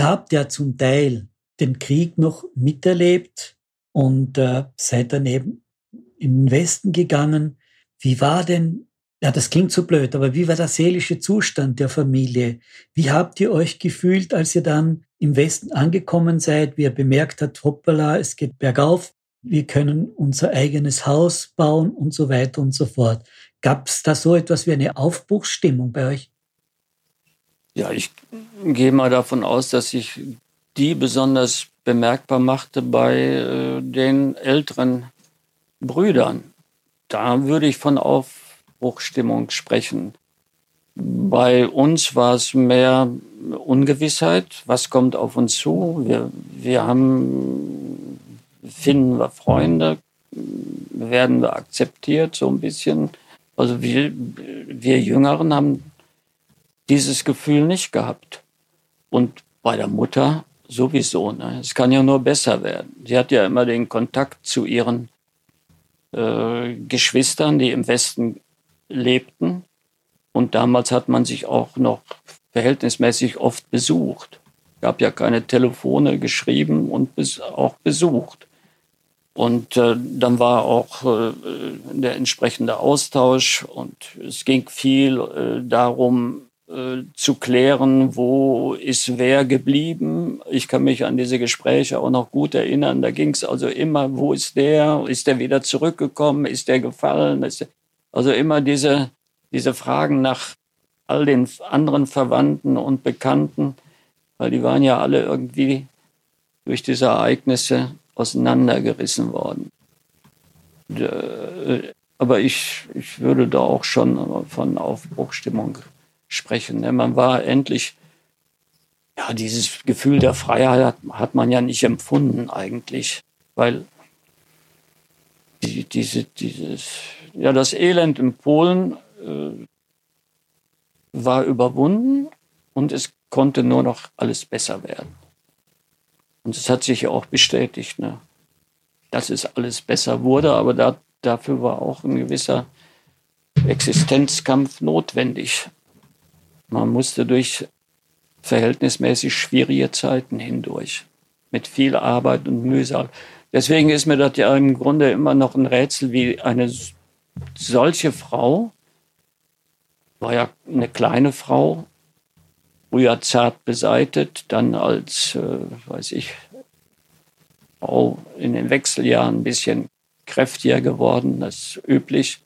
Ihr habt ja zum Teil den Krieg noch miterlebt und äh, seid dann eben in den Westen gegangen. Wie war denn, ja, das klingt so blöd, aber wie war der seelische Zustand der Familie? Wie habt ihr euch gefühlt, als ihr dann im Westen angekommen seid, wie ihr bemerkt habt, hoppala, es geht bergauf, wir können unser eigenes Haus bauen und so weiter und so fort. Gab es da so etwas wie eine Aufbruchsstimmung bei euch? Ja, ich gehe mal davon aus, dass sich die besonders bemerkbar machte bei äh, den älteren Brüdern. Da würde ich von Aufbruchstimmung sprechen. Bei uns war es mehr Ungewissheit. Was kommt auf uns zu? Wir, wir haben, finden wir Freunde? Werden wir akzeptiert? So ein bisschen. Also wir, wir Jüngeren haben dieses Gefühl nicht gehabt. Und bei der Mutter sowieso. Ne? Es kann ja nur besser werden. Sie hat ja immer den Kontakt zu ihren äh, Geschwistern, die im Westen lebten. Und damals hat man sich auch noch verhältnismäßig oft besucht. Es gab ja keine Telefone geschrieben und bis, auch besucht. Und äh, dann war auch äh, der entsprechende Austausch und es ging viel äh, darum, äh, zu klären, wo ist wer geblieben. Ich kann mich an diese Gespräche auch noch gut erinnern. Da ging es also immer, wo ist der? Ist der wieder zurückgekommen? Ist der gefallen? Ist der also immer diese, diese Fragen nach all den anderen Verwandten und Bekannten, weil die waren ja alle irgendwie durch diese Ereignisse auseinandergerissen worden. Äh, aber ich, ich würde da auch schon von Aufbruchstimmung sprechen. Ne? Man war endlich, ja, dieses Gefühl der Freiheit hat, hat man ja nicht empfunden eigentlich, weil die, diese, dieses, ja, das Elend in Polen äh, war überwunden und es konnte nur noch alles besser werden. Und es hat sich ja auch bestätigt, ne? dass es alles besser wurde, aber da, dafür war auch ein gewisser Existenzkampf notwendig. Man musste durch verhältnismäßig schwierige Zeiten hindurch, mit viel Arbeit und Mühsal. Deswegen ist mir das ja im Grunde immer noch ein Rätsel, wie eine solche Frau, war ja eine kleine Frau, früher zart beseitet, dann als, äh, weiß ich, Frau in den Wechseljahren ein bisschen kräftiger geworden, das ist üblich.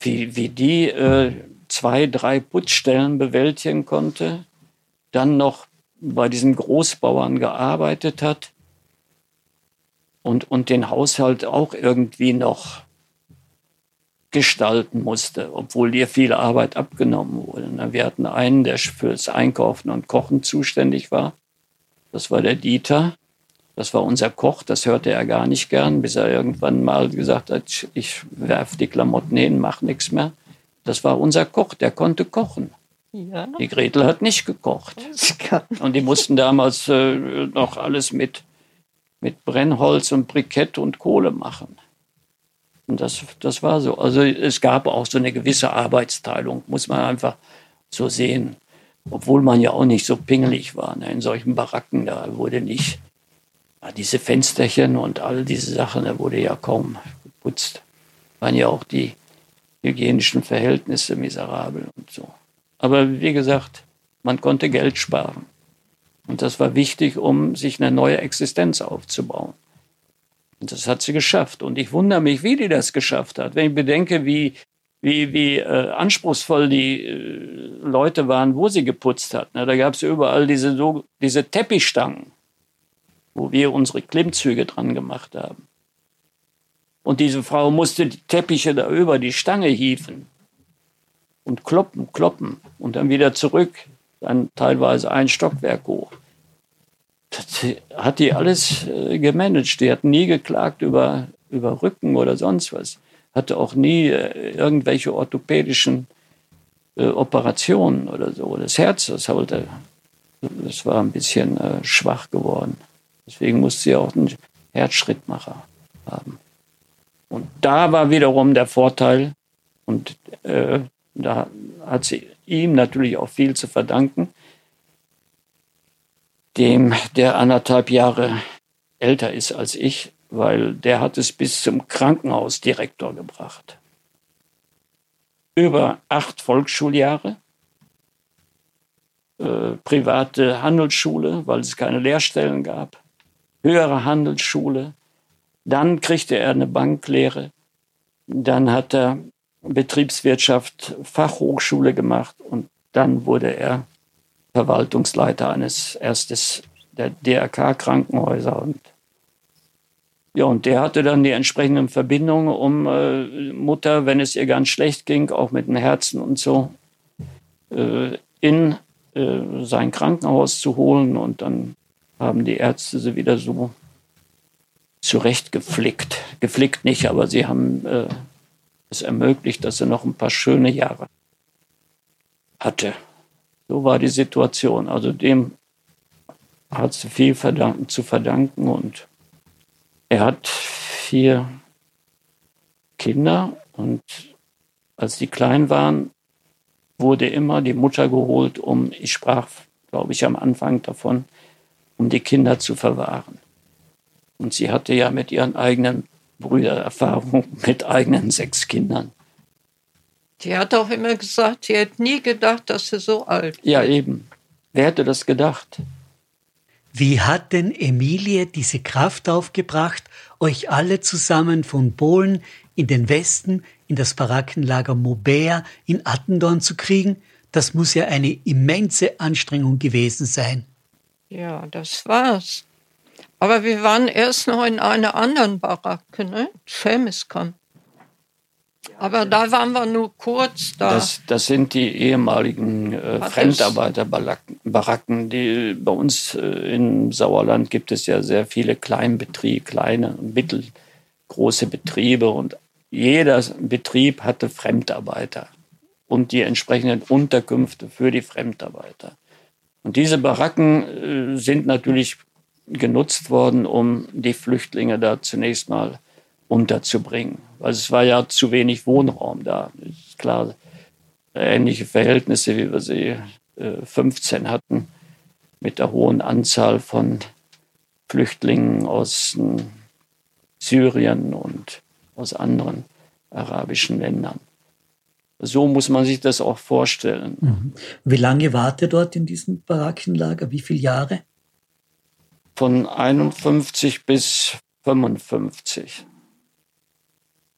Wie, wie die äh, zwei, drei Putzstellen bewältigen konnte, dann noch bei diesen Großbauern gearbeitet hat und, und den Haushalt auch irgendwie noch gestalten musste, obwohl dir viel Arbeit abgenommen wurde. Wir hatten einen, der fürs Einkaufen und Kochen zuständig war. Das war der Dieter. Das war unser Koch. Das hörte er gar nicht gern, bis er irgendwann mal gesagt hat, ich werf die Klamotten hin, mach nichts mehr. Das war unser Koch, der konnte kochen. Ja. Die Gretel hat nicht gekocht. Und die mussten damals äh, noch alles mit, mit Brennholz und Brikett und Kohle machen. Und das, das war so. Also es gab auch so eine gewisse Arbeitsteilung, muss man einfach so sehen. Obwohl man ja auch nicht so pingelig war. Ne? In solchen Baracken, da wurde nicht, ja, diese Fensterchen und all diese Sachen, da wurde ja kaum geputzt. Waren ja auch die hygienischen Verhältnisse miserabel und so. Aber wie gesagt, man konnte Geld sparen. Und das war wichtig, um sich eine neue Existenz aufzubauen. Und das hat sie geschafft. Und ich wundere mich, wie die das geschafft hat. Wenn ich bedenke, wie, wie, wie äh, anspruchsvoll die äh, Leute waren, wo sie geputzt hat. Na, da gab es überall diese, diese Teppichstangen, wo wir unsere Klimmzüge dran gemacht haben. Und diese Frau musste die Teppiche da über die Stange hieven und kloppen, kloppen und dann wieder zurück, dann teilweise ein Stockwerk hoch. Das hat die alles äh, gemanagt. Die hat nie geklagt über, über Rücken oder sonst was. Hatte auch nie äh, irgendwelche orthopädischen äh, Operationen oder so. Das Herz, das wollte, das war ein bisschen äh, schwach geworden. Deswegen musste sie auch einen Herzschrittmacher haben. Und da war wiederum der Vorteil, und äh, da hat sie ihm natürlich auch viel zu verdanken. dem der anderthalb Jahre älter ist als ich, weil der hat es bis zum Krankenhausdirektor gebracht. Über acht Volksschuljahre, äh, private Handelsschule, weil es keine Lehrstellen gab, höhere Handelsschule, dann kriegte er eine Banklehre, dann hat er Betriebswirtschaft Fachhochschule gemacht und dann wurde er Verwaltungsleiter eines erstes der DRK-Krankenhäuser und ja, und der hatte dann die entsprechenden Verbindungen, um äh, Mutter, wenn es ihr ganz schlecht ging, auch mit dem Herzen und so, äh, in äh, sein Krankenhaus zu holen. Und dann haben die Ärzte sie wieder so zurechtgeflickt. Geflickt nicht, aber sie haben äh, es ermöglicht, dass er noch ein paar schöne Jahre hatte. So war die Situation. Also dem hat sie viel verdanken, zu verdanken und er hat vier Kinder und als die klein waren, wurde immer die Mutter geholt, um, ich sprach, glaube ich, am Anfang davon, um die Kinder zu verwahren. Und sie hatte ja mit ihren eigenen Brüdern Erfahrung mit eigenen sechs Kindern. Die hat auch immer gesagt, sie hätte nie gedacht, dass sie so alt ist. Ja, eben. Wer hätte das gedacht? Wie hat denn Emilie diese Kraft aufgebracht, euch alle zusammen von Polen in den Westen, in das Barackenlager Maubert in Attendorn zu kriegen? Das muss ja eine immense Anstrengung gewesen sein. Ja, das war's. Aber wir waren erst noch in einer anderen Baracke, ne? Chemiskamp. Aber da waren wir nur kurz da. Das, das sind die ehemaligen äh, Fremdarbeiterbaracken. Die, bei uns äh, im Sauerland gibt es ja sehr viele Kleinbetriebe, kleine und mittelgroße Betriebe. Und jeder Betrieb hatte Fremdarbeiter und die entsprechenden Unterkünfte für die Fremdarbeiter. Und diese Baracken äh, sind natürlich genutzt worden, um die Flüchtlinge da zunächst mal unterzubringen. Weil es war ja zu wenig Wohnraum da. Ist klar, ähnliche Verhältnisse, wie wir sie äh, 15 hatten, mit der hohen Anzahl von Flüchtlingen aus äh, Syrien und aus anderen arabischen Ländern. So muss man sich das auch vorstellen. Mhm. Wie lange wart ihr dort in diesem Barackenlager? Wie viele Jahre? Von 51 bis 55.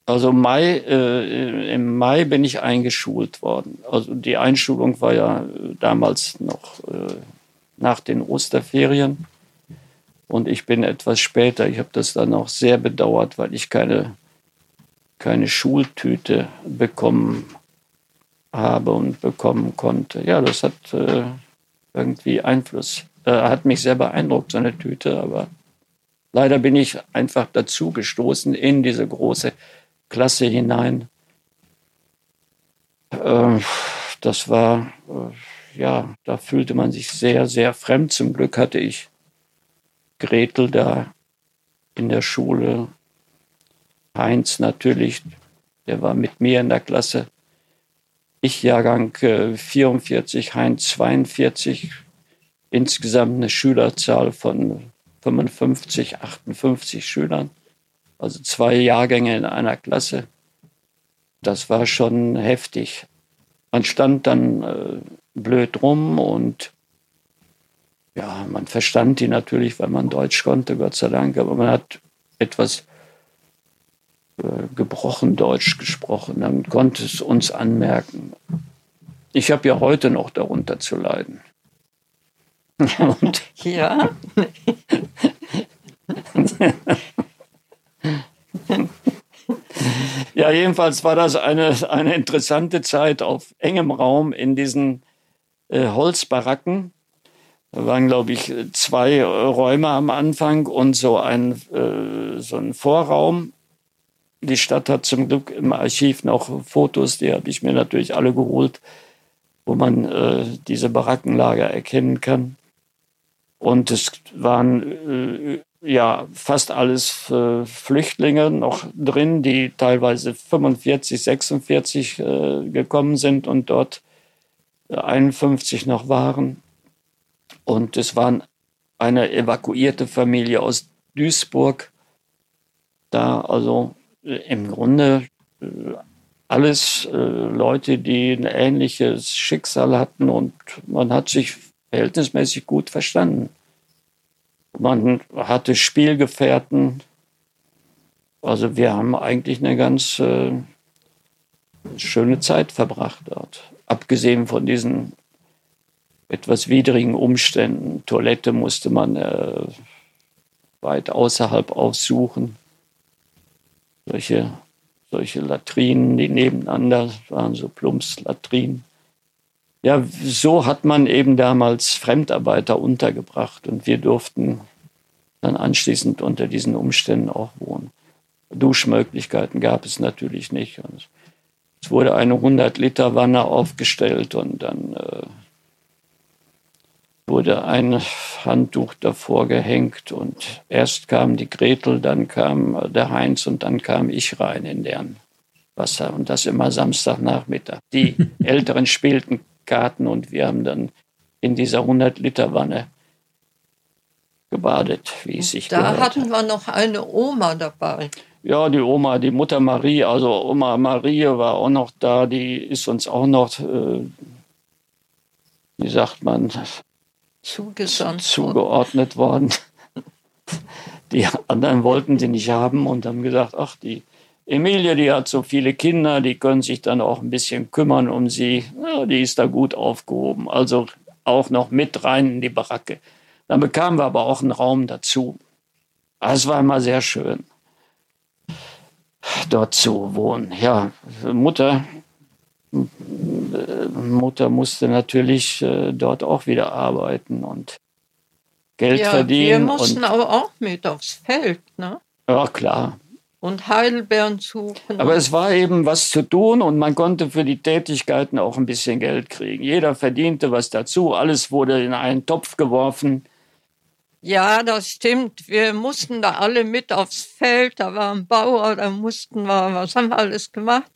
Also Mai, äh, im Mai bin ich eingeschult worden. Also die Einschulung war ja äh, damals noch äh, nach den Osterferien. Und ich bin etwas später. Ich habe das dann auch sehr bedauert, weil ich keine, keine Schultüte bekommen habe und bekommen konnte. Ja, das hat äh, irgendwie Einfluss, äh, hat mich sehr beeindruckt, so eine Tüte. Aber leider bin ich einfach dazu gestoßen in diese große Klasse hinein. Äh, das war, äh, ja, da fühlte man sich sehr, sehr fremd. Zum Glück hatte ich Gretel da in der Schule. Heinz natürlich, der war mit mir in der Klasse. Ich Jahrgang 44, äh, Heinz 42. Insgesamt eine Schülerzahl von 55, 58 Schülern also zwei Jahrgänge in einer Klasse. Das war schon heftig. Man stand dann äh, blöd rum und ja, man verstand die natürlich, weil man Deutsch konnte, Gott sei Dank, aber man hat etwas äh, gebrochen Deutsch gesprochen. Man konnte es uns anmerken. Ich habe ja heute noch darunter zu leiden. Und ja. ja, jedenfalls war das eine, eine interessante Zeit auf engem Raum in diesen äh, Holzbaracken. Da waren, glaube ich, zwei Räume am Anfang und so ein, äh, so ein Vorraum. Die Stadt hat zum Glück im Archiv noch Fotos, die habe ich mir natürlich alle geholt, wo man äh, diese Barackenlager erkennen kann. Und es waren äh, ja fast alles äh, Flüchtlinge noch drin, die teilweise 45, 46 äh, gekommen sind und dort 51 noch waren. Und es waren eine evakuierte Familie aus Duisburg. Da also im Grunde alles Leute, die ein ähnliches Schicksal hatten und man hat sich verhältnismäßig gut verstanden. Man hatte Spielgefährten. Also wir haben eigentlich eine ganz äh, schöne Zeit verbracht dort. Abgesehen von diesen etwas widrigen Umständen. Toilette musste man äh, weit außerhalb aufsuchen. Solche, solche Latrinen, die nebeneinander waren, so Plumpslatrinen. Ja, so hat man eben damals Fremdarbeiter untergebracht und wir durften dann anschließend unter diesen Umständen auch wohnen. Duschmöglichkeiten gab es natürlich nicht. Und es wurde eine 100-Liter-Wanne aufgestellt und dann äh, wurde ein Handtuch davor gehängt und erst kam die Gretel, dann kam der Heinz und dann kam ich rein in deren Wasser und das immer Samstagnachmittag. Die Älteren spielten Karten und wir haben dann in dieser 100-Liter-Wanne gebadet, wie es sich Da hatten wir noch eine Oma dabei. Ja, die Oma, die Mutter Marie, also Oma Marie war auch noch da, die ist uns auch noch, äh, wie sagt man, zugesandt zugeordnet worden. Die anderen wollten sie nicht haben und haben gesagt, ach, die Emilie, die hat so viele Kinder, die können sich dann auch ein bisschen kümmern um sie. Ja, die ist da gut aufgehoben. Also auch noch mit rein in die Baracke. Dann bekamen wir aber auch einen Raum dazu. Es war immer sehr schön, dort zu wohnen. Ja, Mutter, Mutter musste natürlich äh, dort auch wieder arbeiten und Geld ja, verdienen. Wir mussten aber auch mit aufs Feld, ne? Ja, klar. Und Heidelbeeren suchen. Aber es war eben was zu tun und man konnte für die Tätigkeiten auch ein bisschen Geld kriegen. Jeder verdiente was dazu, alles wurde in einen Topf geworfen. Ja, das stimmt. Wir mussten da alle mit aufs Feld. Da war ein Bauer, da mussten wir, was haben wir alles gemacht?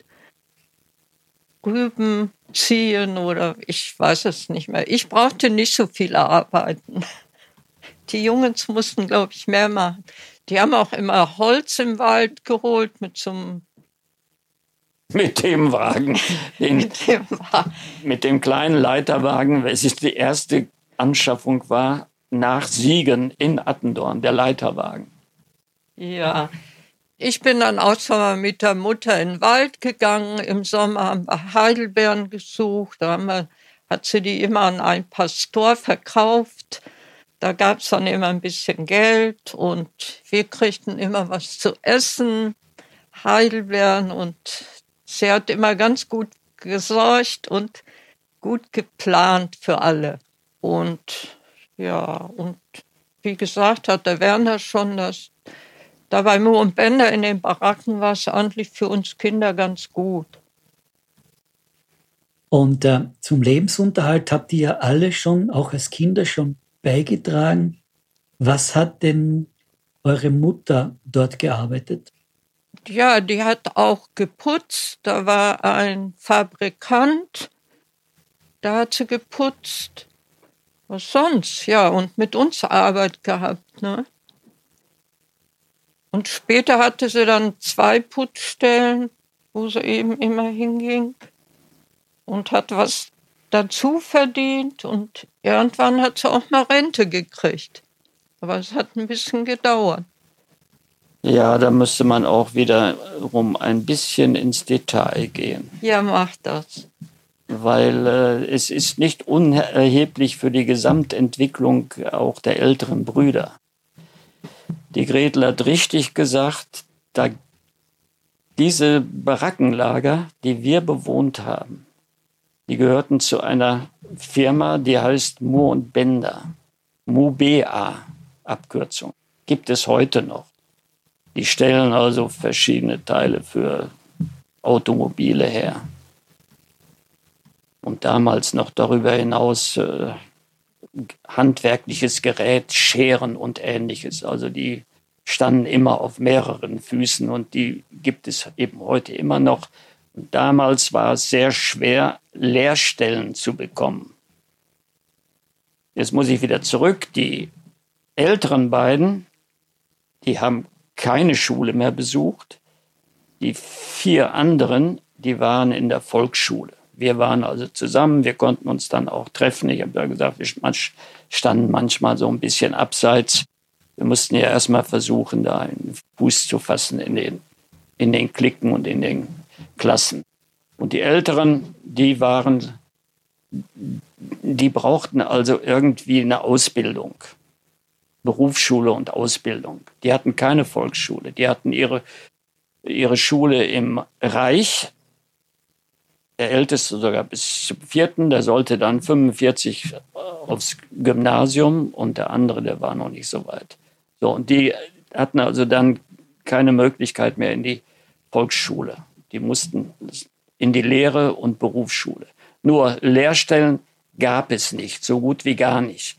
Rüben ziehen oder ich weiß es nicht mehr. Ich brauchte nicht so viel arbeiten. Die Jungs mussten, glaube ich, mehr machen. Die haben auch immer Holz im Wald geholt mit so einem mit dem Wagen, den, mit dem Wagen. mit dem kleinen Leiterwagen, welches die erste Anschaffung war nach Siegen in Attendorn, der Leiterwagen. Ja, ich bin dann auch schon mal mit der Mutter in den Wald gegangen. Im Sommer haben wir Heidelbeeren gesucht. Da wir, hat sie die immer an einen Pastor verkauft. Da gab es dann immer ein bisschen Geld und wir kriegten immer was zu essen, Heidelbeeren und sie hat immer ganz gut gesorgt und gut geplant für alle. Und ja, und wie gesagt hat der Werner schon, dass da bei Mu und Bender in den Baracken war es eigentlich für uns Kinder ganz gut. Und äh, zum Lebensunterhalt habt ihr ja alle schon, auch als Kinder schon beigetragen. Was hat denn eure Mutter dort gearbeitet? Ja, die hat auch geputzt. Da war ein Fabrikant, da hat sie geputzt. Was sonst? Ja, und mit uns Arbeit gehabt. Ne? Und später hatte sie dann zwei Putzstellen, wo sie eben immer hinging und hat was dazu verdient und irgendwann hat sie auch mal Rente gekriegt. Aber es hat ein bisschen gedauert. Ja, da müsste man auch wiederum ein bisschen ins Detail gehen. Ja, macht das. Weil äh, es ist nicht unerheblich für die Gesamtentwicklung auch der älteren Brüder. Die Gretel hat richtig gesagt, da diese Barackenlager, die wir bewohnt haben, die gehörten zu einer Firma, die heißt Mu und Bender. MUBA, Abkürzung. Gibt es heute noch. Die stellen also verschiedene Teile für Automobile her. Und damals noch darüber hinaus äh, handwerkliches Gerät, Scheren und ähnliches. Also die standen immer auf mehreren Füßen und die gibt es eben heute immer noch. Damals war es sehr schwer, Lehrstellen zu bekommen. Jetzt muss ich wieder zurück. Die älteren beiden, die haben keine Schule mehr besucht. Die vier anderen, die waren in der Volksschule. Wir waren also zusammen, wir konnten uns dann auch treffen. Ich habe ja gesagt, wir standen manchmal so ein bisschen abseits. Wir mussten ja erstmal versuchen, da einen Fuß zu fassen in den, in den Klicken und in den Klassen. Und die Älteren, die waren, die brauchten also irgendwie eine Ausbildung. Berufsschule und Ausbildung. Die hatten keine Volksschule. Die hatten ihre, ihre Schule im Reich. Der Älteste sogar bis zum vierten, der sollte dann 45 aufs Gymnasium und der andere, der war noch nicht so weit. So, und die hatten also dann keine Möglichkeit mehr in die Volksschule. Die mussten in die Lehre und Berufsschule. Nur Lehrstellen gab es nicht, so gut wie gar nicht.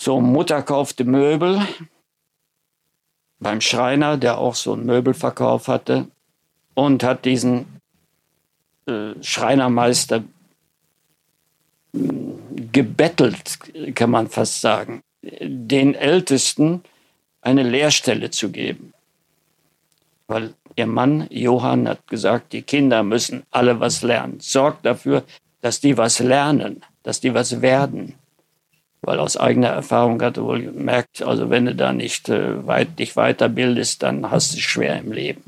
So, Mutter kaufte Möbel beim Schreiner, der auch so einen Möbelverkauf hatte, und hat diesen äh, Schreinermeister hm, gebettelt, kann man fast sagen, den Ältesten eine Lehrstelle zu geben. Weil ihr Mann Johann hat gesagt, die Kinder müssen alle was lernen. Sorgt dafür, dass die was lernen, dass die was werden weil aus eigener Erfahrung hat er wohl gemerkt, also wenn du da nicht äh, weit, dich weiterbildest, dann hast du es schwer im Leben.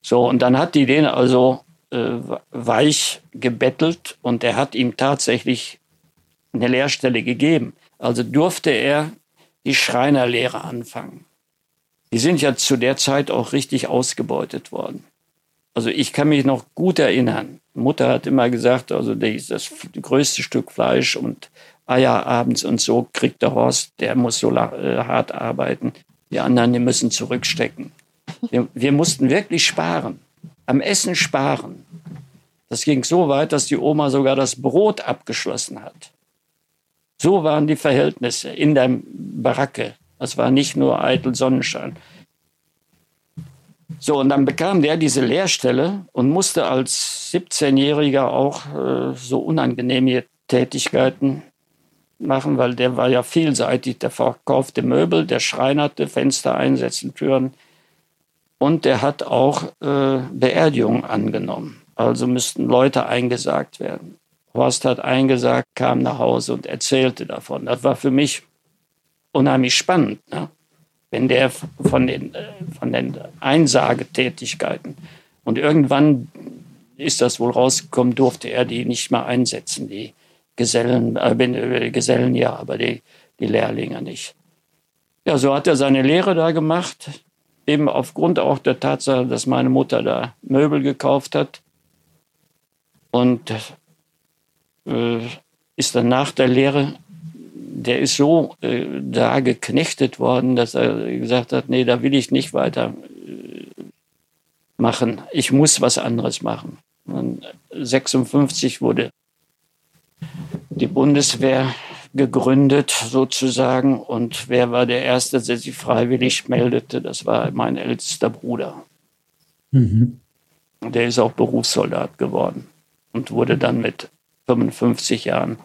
So, und dann hat die den also äh, weich gebettelt und er hat ihm tatsächlich eine Lehrstelle gegeben. Also durfte er die Schreinerlehre anfangen. Die sind ja zu der Zeit auch richtig ausgebeutet worden. Also ich kann mich noch gut erinnern. Mutter hat immer gesagt, also das größte Stück Fleisch und Eier abends und so kriegt der Horst, der muss so äh, hart arbeiten. Die anderen, die müssen zurückstecken. Wir, wir mussten wirklich sparen, am Essen sparen. Das ging so weit, dass die Oma sogar das Brot abgeschlossen hat. So waren die Verhältnisse in der Baracke. Das war nicht nur eitel Sonnenschein. So, und dann bekam der diese Lehrstelle und musste als 17-Jähriger auch äh, so unangenehme Tätigkeiten machen, weil der war ja vielseitig. Der verkaufte Möbel, der schreinerte, Fenster einsetzen, Türen. Und der hat auch äh, Beerdigungen angenommen. Also müssten Leute eingesagt werden. Horst hat eingesagt, kam nach Hause und erzählte davon. Das war für mich unheimlich spannend. Ne? Wenn der von den, äh, von den Einsagetätigkeiten und irgendwann ist das wohl rausgekommen, durfte er die nicht mehr einsetzen, die Gesellen, äh, Gesellen ja, aber die, die Lehrlinge nicht. Ja, so hat er seine Lehre da gemacht, eben aufgrund auch der Tatsache, dass meine Mutter da Möbel gekauft hat. Und äh, ist dann nach der Lehre, der ist so äh, da geknechtet worden, dass er gesagt hat, nee, da will ich nicht weiter äh, machen. Ich muss was anderes machen. Und 56 wurde die Bundeswehr gegründet sozusagen. Und wer war der Erste, der sich freiwillig meldete? Das war mein ältester Bruder. Mhm. Der ist auch Berufssoldat geworden und wurde dann mit 55 Jahren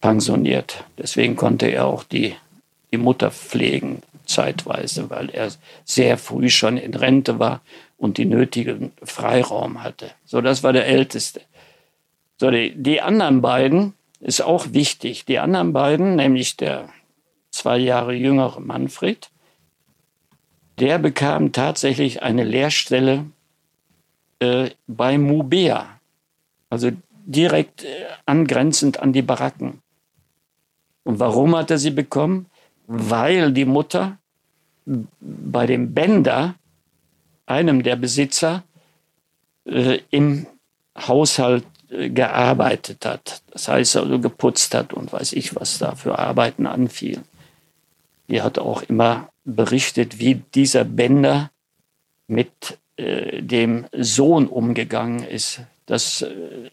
pensioniert. Deswegen konnte er auch die, die Mutter pflegen zeitweise, weil er sehr früh schon in Rente war und die nötigen Freiraum hatte. So, das war der Älteste. So, die, die anderen beiden, ist auch wichtig. Die anderen beiden, nämlich der zwei Jahre jüngere Manfred, der bekam tatsächlich eine Lehrstelle äh, bei Mubea, also direkt äh, angrenzend an die Baracken. Und warum hat er sie bekommen? Weil die Mutter bei dem Bender, einem der Besitzer, äh, im Haushalt gearbeitet hat. Das heißt also geputzt hat und weiß ich, was da für Arbeiten anfiel. Die hat auch immer berichtet, wie dieser Bender mit äh, dem Sohn umgegangen ist. Das äh,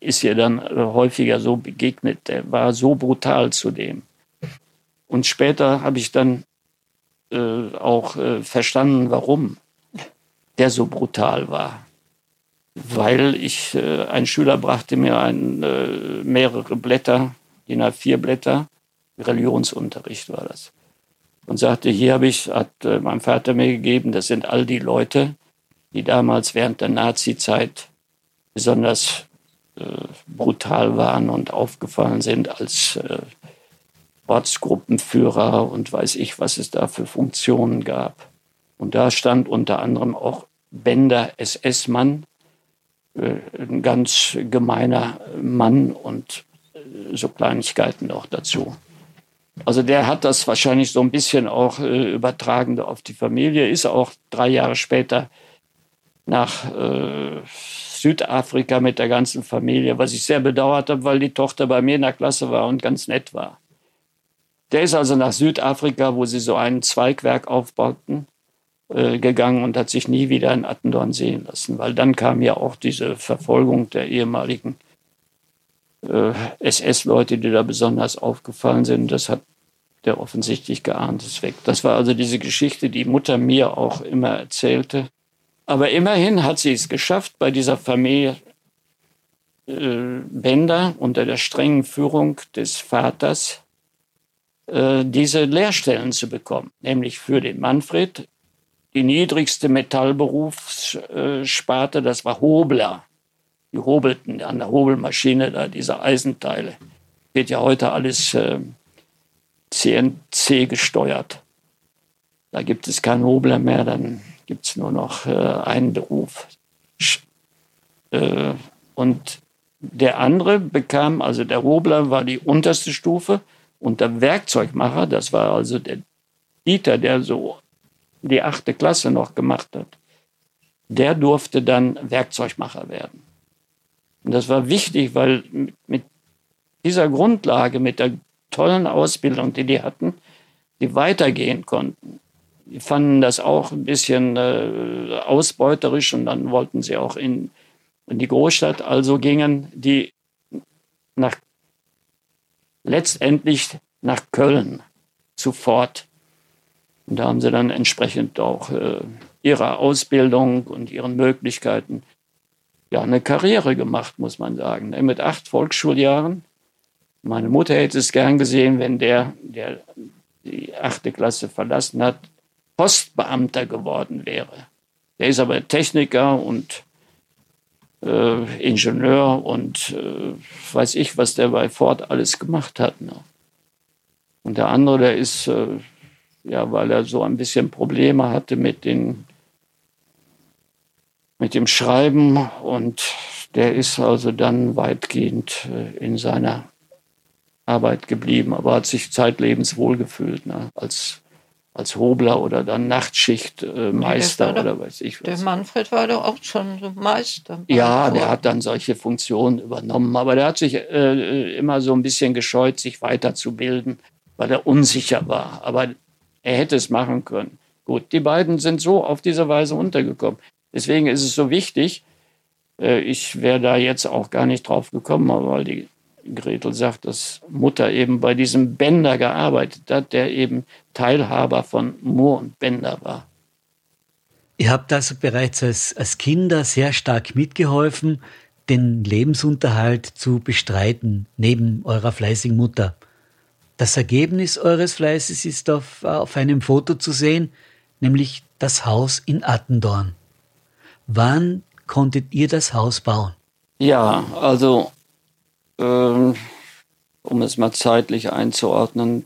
ist ihr dann äh, häufiger so begegnet. Der war so brutal zu dem. Und später habe ich dann äh, auch äh, verstanden, warum der so brutal war weil ich, äh, ein Schüler brachte mir ein, äh, mehrere Blätter, DIN A4 Blätter, Religionsunterricht war das. Und sagte, hier habe ich, hat äh, mein Vater mir gegeben, das sind all die Leute, die damals während der Nazi-Zeit besonders brutal waren und aufgefallen sind als äh, Ortsgruppenführer und weiß ich, was es da für Funktionen gab. Und da stand unter anderem auch Bender SS-Mann, äh, ein ganz gemeiner Mann und äh, so Kleinigkeiten noch dazu. Also der hat das wahrscheinlich so ein bisschen auch äh, übertragen auf die Familie, ist auch drei Jahre später nach äh, Südafrika mit der ganzen Familie, was ich sehr bedauert habe, weil die Tochter bei mir in der Klasse war und ganz nett war. Der ist also nach Südafrika, wo sie so ein Zweigwerk aufbauten, äh, gegangen und hat sich nie wieder in Attendorn sehen lassen, weil dann kam ja auch diese Verfolgung der ehemaligen äh, SS-Leute, die da besonders aufgefallen sind. Das hat der offensichtlich geahnt ist weg. Das war also diese Geschichte, die Mutter mir auch immer erzählte. Aber immerhin hat sie es geschafft, bei dieser Familie äh, Bender unter der strengen Führung des Vaters äh, diese Lehrstellen zu bekommen, nämlich für den Manfred die niedrigste Metallberufssparte, das war Hobler. Die hobelten an der Hobelmaschine da diese Eisenteile. Wird ja heute alles äh, CNC gesteuert. Da gibt es keinen Hobler mehr, dann gibt es nur noch äh, einen Beruf. Äh, und der andere bekam, also der Hobler war die unterste Stufe und der Werkzeugmacher, das war also der Dieter, der so die achte Klasse noch gemacht hat, der durfte dann Werkzeugmacher werden. Und das war wichtig, weil mit dieser Grundlage, mit der tollen Ausbildung, die die hatten, die weitergehen konnten. Die fanden das auch ein bisschen äh, ausbeuterisch und dann wollten sie auch in, in die Großstadt. Also gingen die nach letztendlich nach Köln sofort. Und da haben sie dann entsprechend auch äh, ihrer Ausbildung und ihren Möglichkeiten ja eine Karriere gemacht, muss man sagen. Mit acht Volksschuljahren. Meine Mutter hätte es gern gesehen, wenn der, der die achte Klasse verlassen hat, Postbeamter geworden wäre. Der ist aber Techniker und äh, Ingenieur und äh, weiß ich, was der bei Ford alles gemacht hat. Ne? Und der andere, der ist, äh, ja, weil er so ein bisschen Probleme hatte mit, den, mit dem Schreiben und der ist also dann weitgehend äh, in seiner Arbeit geblieben, aber hat sich zeitlebens wohlgefühlt ne? als als Hobler oder dann Nachtschichtmeister äh, oder weiß ich was. Der Manfred war doch auch schon so Meister. Ja, der hat dann solche Funktionen übernommen, aber der hat sich äh, immer so ein bisschen gescheut, sich weiterzubilden, weil er unsicher war. Aber er hätte es machen können. Gut, die beiden sind so auf diese Weise untergekommen. Deswegen ist es so wichtig, äh, ich wäre da jetzt auch gar nicht drauf gekommen, weil die Gretel sagt, dass Mutter eben bei diesem Bender gearbeitet hat, der eben Teilhaber von Moor und Bender war. Ihr habt also bereits als, als Kinder sehr stark mitgeholfen, den Lebensunterhalt zu bestreiten, neben eurer fleißigen Mutter. Das Ergebnis eures Fleißes ist auf, auf einem Foto zu sehen, nämlich das Haus in Attendorn. Wann konntet ihr das Haus bauen? Ja, also äh, um es mal zeitlich einzuordnen,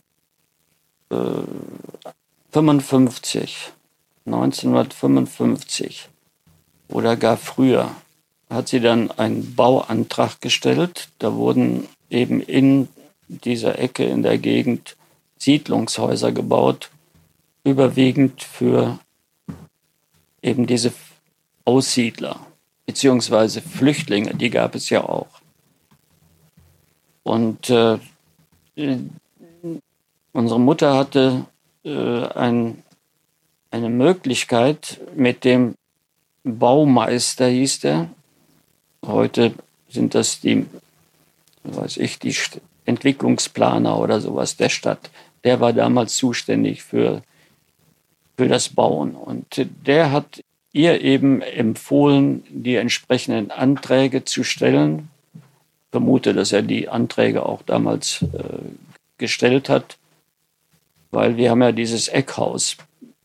äh, 55, 1955 oder gar früher hat sie dann einen Bauantrag gestellt. Da wurden eben in dieser Ecke in der Gegend Siedlungshäuser gebaut, überwiegend für eben diese Aussiedler beziehungsweise Flüchtlinge, die gab es ja auch. Und äh, unsere Mutter hatte äh, ein, eine Möglichkeit mit dem Baumeister, hieß der. Heute sind das die, weiß ich, die Entwicklungsplaner oder sowas der Stadt. Der war damals zuständig für, für das Bauen. Und der hat ihr eben empfohlen, die entsprechenden Anträge zu stellen vermute, dass er die Anträge auch damals äh, gestellt hat, weil wir haben ja dieses Eckhaus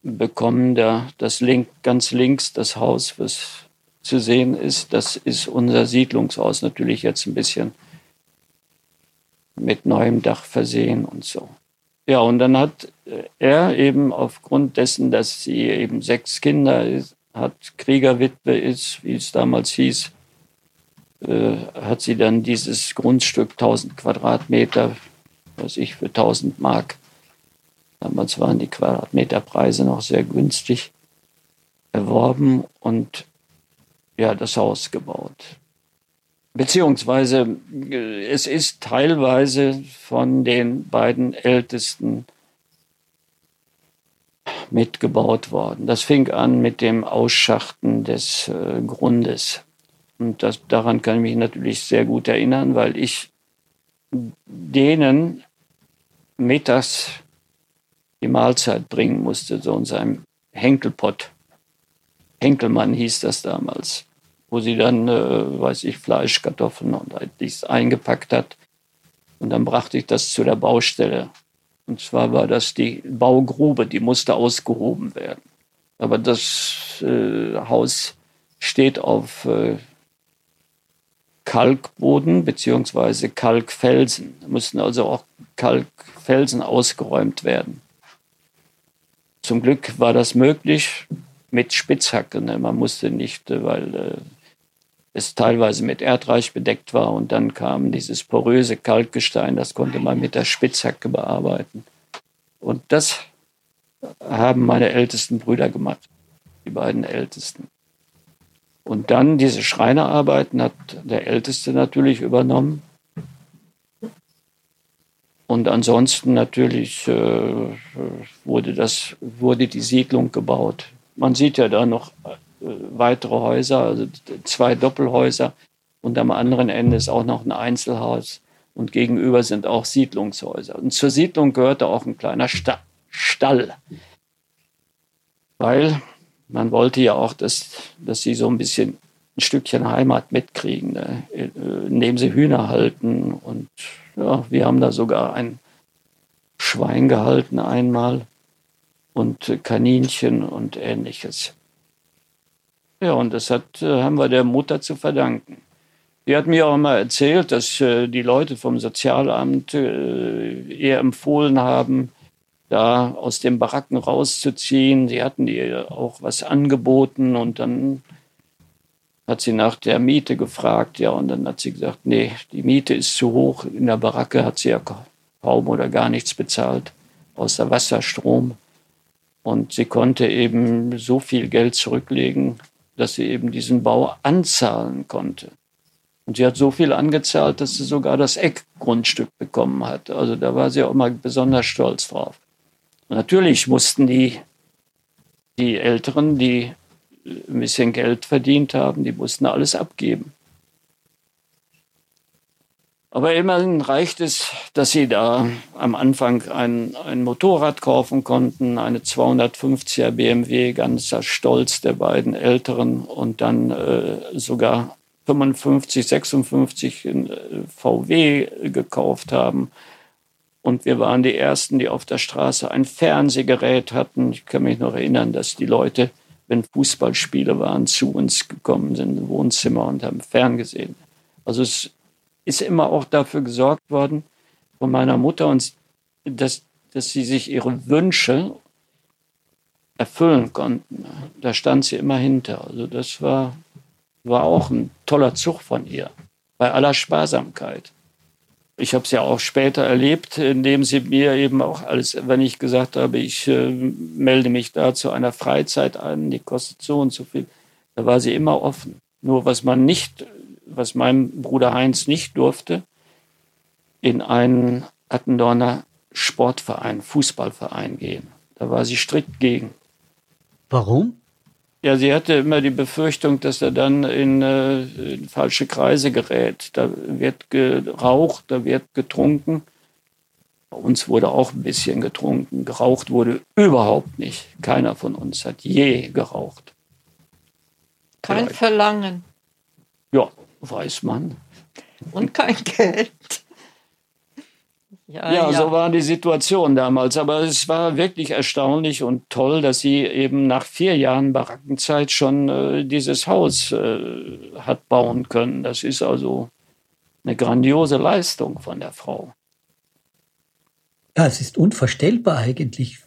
bekommen, da das link, ganz links das Haus, was zu sehen ist, das ist unser Siedlungshaus natürlich jetzt ein bisschen mit neuem Dach versehen und so. Ja, und dann hat er eben aufgrund dessen, dass sie eben sechs Kinder ist, hat, Kriegerwitwe ist, wie es damals hieß, äh, hat sie dann dieses Grundstück 1000 Quadratmeter, was ich für 1000 Mark, damals waren die Quadratmeterpreise noch sehr günstig, erworben und ja, das Haus gebaut. Beziehungsweise äh, es ist teilweise von den beiden Ältesten mitgebaut worden. Das fing an mit dem Ausschachten des äh, Grundes. Und das, daran kann ich mich natürlich sehr gut erinnern, weil ich denen mittags die Mahlzeit bringen musste, so in seinem Henkelpott. Henkelmann hieß das damals, wo sie dann, äh, weiß ich, Fleisch, Kartoffeln und dies eingepackt hat. Und dann brachte ich das zu der Baustelle. Und zwar war das die Baugrube, die musste ausgehoben werden. Aber das äh, Haus steht auf äh, Kalkboden beziehungsweise Kalkfelsen. Da mussten also auch Kalkfelsen ausgeräumt werden. Zum Glück war das möglich mit Spitzhacken. Ne? Man musste nicht, äh, weil äh, es teilweise mit Erdreich bedeckt war und dann kam dieses poröse Kalkgestein, das konnte man mit der Spitzhacke bearbeiten. Und das haben meine ältesten Brüder gemacht, die beiden ältesten. Und dann diese Schreinerarbeiten hat der Älteste natürlich übernommen. Und ansonsten natürlich äh, wurde, das, wurde die Siedlung gebaut. Man sieht ja da noch äh, weitere Häuser, also zwei Doppelhäuser und am anderen Ende ist auch noch ein Einzelhaus und gegenüber sind auch Siedlungshäuser. Und zur Siedlung gehörte auch ein kleiner Stall, weil man wollte ja auch, dass, dass sie so ein bisschen ein Stückchen Heimat mitkriegen, ne? Äh, indem sie Hühner halten. Und ja, wir haben da sogar ein Schwein gehalten einmal und Kaninchen und ähnliches. Ja, und das hat, äh, haben wir der Mutter zu verdanken. Die hat mir auch mal erzählt, dass äh, die Leute vom Sozialamt ihr empfohlen haben, da aus den Baracken rauszuziehen. Sie hatten ihr auch was angeboten und dann hat sie nach der Miete gefragt, ja, und dann hat sie gesagt, nee, die Miete ist zu hoch. In der Baracke hat sie ja kaum oder gar nichts bezahlt, außer Wasser, Strom. Und sie konnte eben so viel Geld zurücklegen, dass sie eben diesen Bau anzahlen konnte. Und sie hat so viel angezahlt, dass sie sogar das Eckgrundstück bekommen hat. Also da war sie auch mal besonders stolz drauf. Natürlich mussten die, die Älteren, die ein bisschen Geld verdient haben, die mussten alles abgeben. Aber immerhin reicht es, dass sie da am Anfang ein, ein Motorrad kaufen konnten, eine 250er BMW, ganzer Stolz der beiden Älteren und dann äh, sogar 55, 56 in, äh, VW gekauft haben und wir waren die Ersten, die auf der Straße ein Fernsehgerät hatten. Ich kann mich noch erinnern, dass die Leute, wenn Fußballspiele waren, zu uns gekommen sind im Wohnzimmer und haben ferngesehen. Also es ist immer auch dafür gesorgt worden von meiner Mutter, und dass, dass sie sich ihre Wünsche erfüllen konnten. Da stand sie immer hinter. Also das war, war auch ein toller Zug von ihr, bei aller Sparsamkeit. Ich habe es ja auch später erlebt, indem sie mir eben auch alles, wenn ich gesagt habe, ich äh, melde mich da zu einer Freizeit an, die kostet so und so viel, da war sie immer offen. Nur was man nicht, was mein Bruder Heinz nicht durfte, in einen Attendorner Sportverein, Fußballverein gehen. Da war sie strikt gegen. Warum? Ja, sie hatte immer die Befürchtung, dass er dann in, äh, in falsche Kreise gerät. Da wird geraucht, da wird getrunken. Bei uns wurde auch ein bisschen getrunken. Geraucht wurde überhaupt nicht. Keiner von uns hat je geraucht. Kein Vielleicht. Verlangen. Ja, weiß man. Und kein Geld. Ja, ja, so war die Situation damals. Aber es war wirklich erstaunlich und toll, dass sie eben nach vier Jahren Barackenzeit schon äh, dieses Haus äh, hat bauen können. Das ist also eine grandiose Leistung von der Frau. Ja, es ist unvorstellbar eigentlich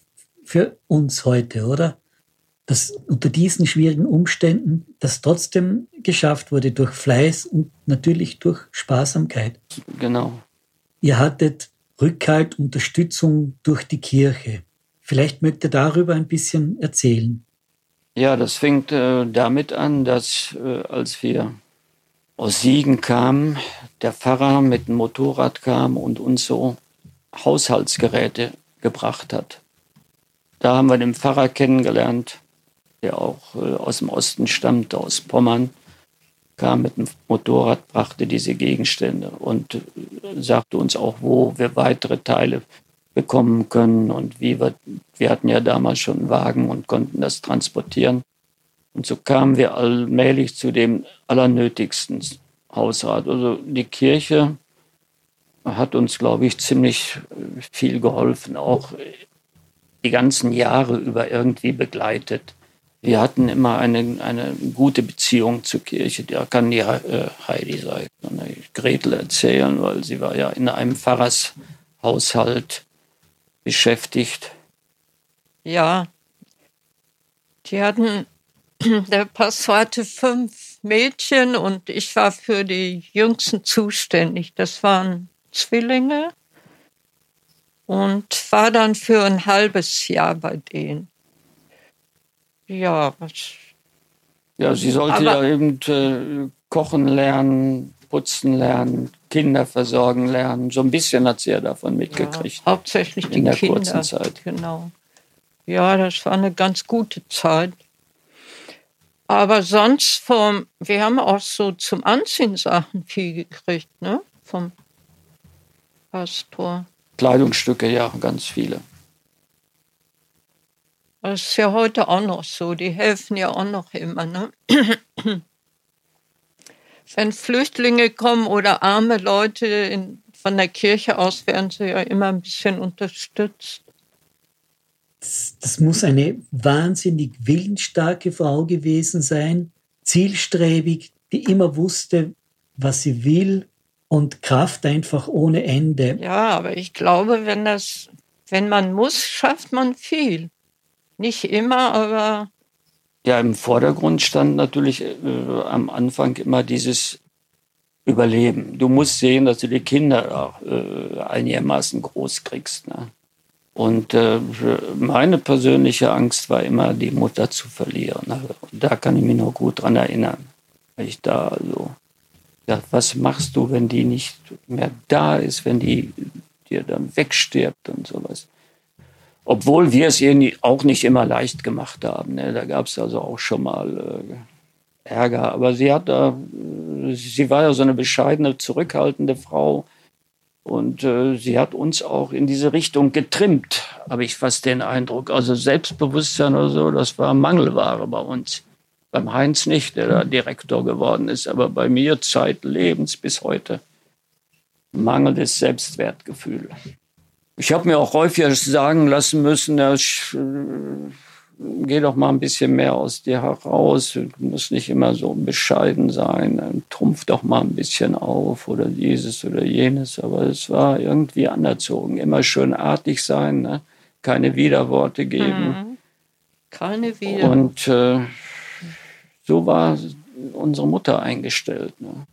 für uns heute, oder? Dass unter diesen schwierigen Umständen das trotzdem geschafft wurde durch Fleiß und natürlich durch Sparsamkeit. Genau. Ihr hattet Rückhalt, Unterstützung durch die Kirche. Vielleicht mögt ihr darüber ein bisschen erzählen. Ja, das fängt äh, damit an, dass äh, als wir aus Siegen kamen, der Pfarrer mit dem Motorrad kam und uns so Haushaltsgeräte gebracht hat. Da haben wir den Pfarrer kennengelernt, der auch äh, aus dem Osten stammt, aus Pommern kam mit dem Motorrad, brachte diese Gegenstände und äh, sagte uns auch, wo wir weitere Teile bekommen können und wie wir, wir hatten ja damals schon einen Wagen und konnten das transportieren. Und so kamen wir allmählich zu dem allernötigsten Hausrat. Also die Kirche hat uns, glaube ich, ziemlich äh, viel geholfen, auch die ganzen Jahre über irgendwie begleitet wir hatten immer eine, eine gute Beziehung zur Kirche. Da kann die äh, Heidi sagen, Gretel erzählen, weil sie war ja in einem Pfarrershaushalt beschäftigt. Ja, die hatten, der Pastor hatte fünf Mädchen und ich war für die Jüngsten zuständig. Das waren Zwillinge und war dann für ein halbes Jahr bei denen. Ja, was. Ja, sie sollte ja eben äh, kochen lernen, putzen lernen, Kinder versorgen lernen. So ein bisschen hat sie ja davon mitgekriegt. Ja, hauptsächlich die in der Kinder. kurzen Zeit. Genau. Ja, das war eine ganz gute Zeit. Aber sonst vom, wir haben auch so zum Anziehen Sachen viel gekriegt, ne? Vom Pastor. Kleidungsstücke, ja, ganz viele. Das ist ja heute auch noch so. Die helfen ja auch noch immer. Ne? Wenn Flüchtlinge kommen oder arme Leute in, von der Kirche aus, werden sie ja immer ein bisschen unterstützt. Das, das muss eine wahnsinnig willensstarke Frau gewesen sein, zielstrebig, die immer wusste, was sie will und Kraft einfach ohne Ende. Ja, aber ich glaube, wenn das, wenn man muss, schafft man viel. Nicht immer, aber. Ja, im Vordergrund stand natürlich äh, am Anfang immer dieses Überleben. Du musst sehen, dass du die Kinder auch, äh, einigermaßen groß kriegst. Ne? Und äh, meine persönliche Angst war immer, die Mutter zu verlieren. Ne? Da kann ich mich noch gut dran erinnern. Ich da also, ja, was machst du, wenn die nicht mehr da ist, wenn die dir dann wegstirbt und sowas. Obwohl wir es ihr auch nicht immer leicht gemacht haben. Ne? Da gab es also auch schon mal äh, Ärger. Aber sie hat da, sie war ja so eine bescheidene, zurückhaltende Frau. Und äh, sie hat uns auch in diese Richtung getrimmt, habe ich fast den Eindruck. Also Selbstbewusstsein oder so, das war Mangelware bei uns. Beim Heinz nicht, der da Direktor geworden ist, aber bei mir zeitlebens bis heute. Mangelndes Selbstwertgefühl. Ich habe mir auch häufiger sagen lassen müssen, ja, ich, äh, geh doch mal ein bisschen mehr aus dir heraus, du musst nicht immer so bescheiden sein, trumpf doch mal ein bisschen auf oder dieses oder jenes. Aber es war irgendwie anerzogen. Immer schön artig sein, ne? keine Widerworte geben. Mhm. Keine Widerworte. Und äh, so war unsere Mutter eingestellt. Ne?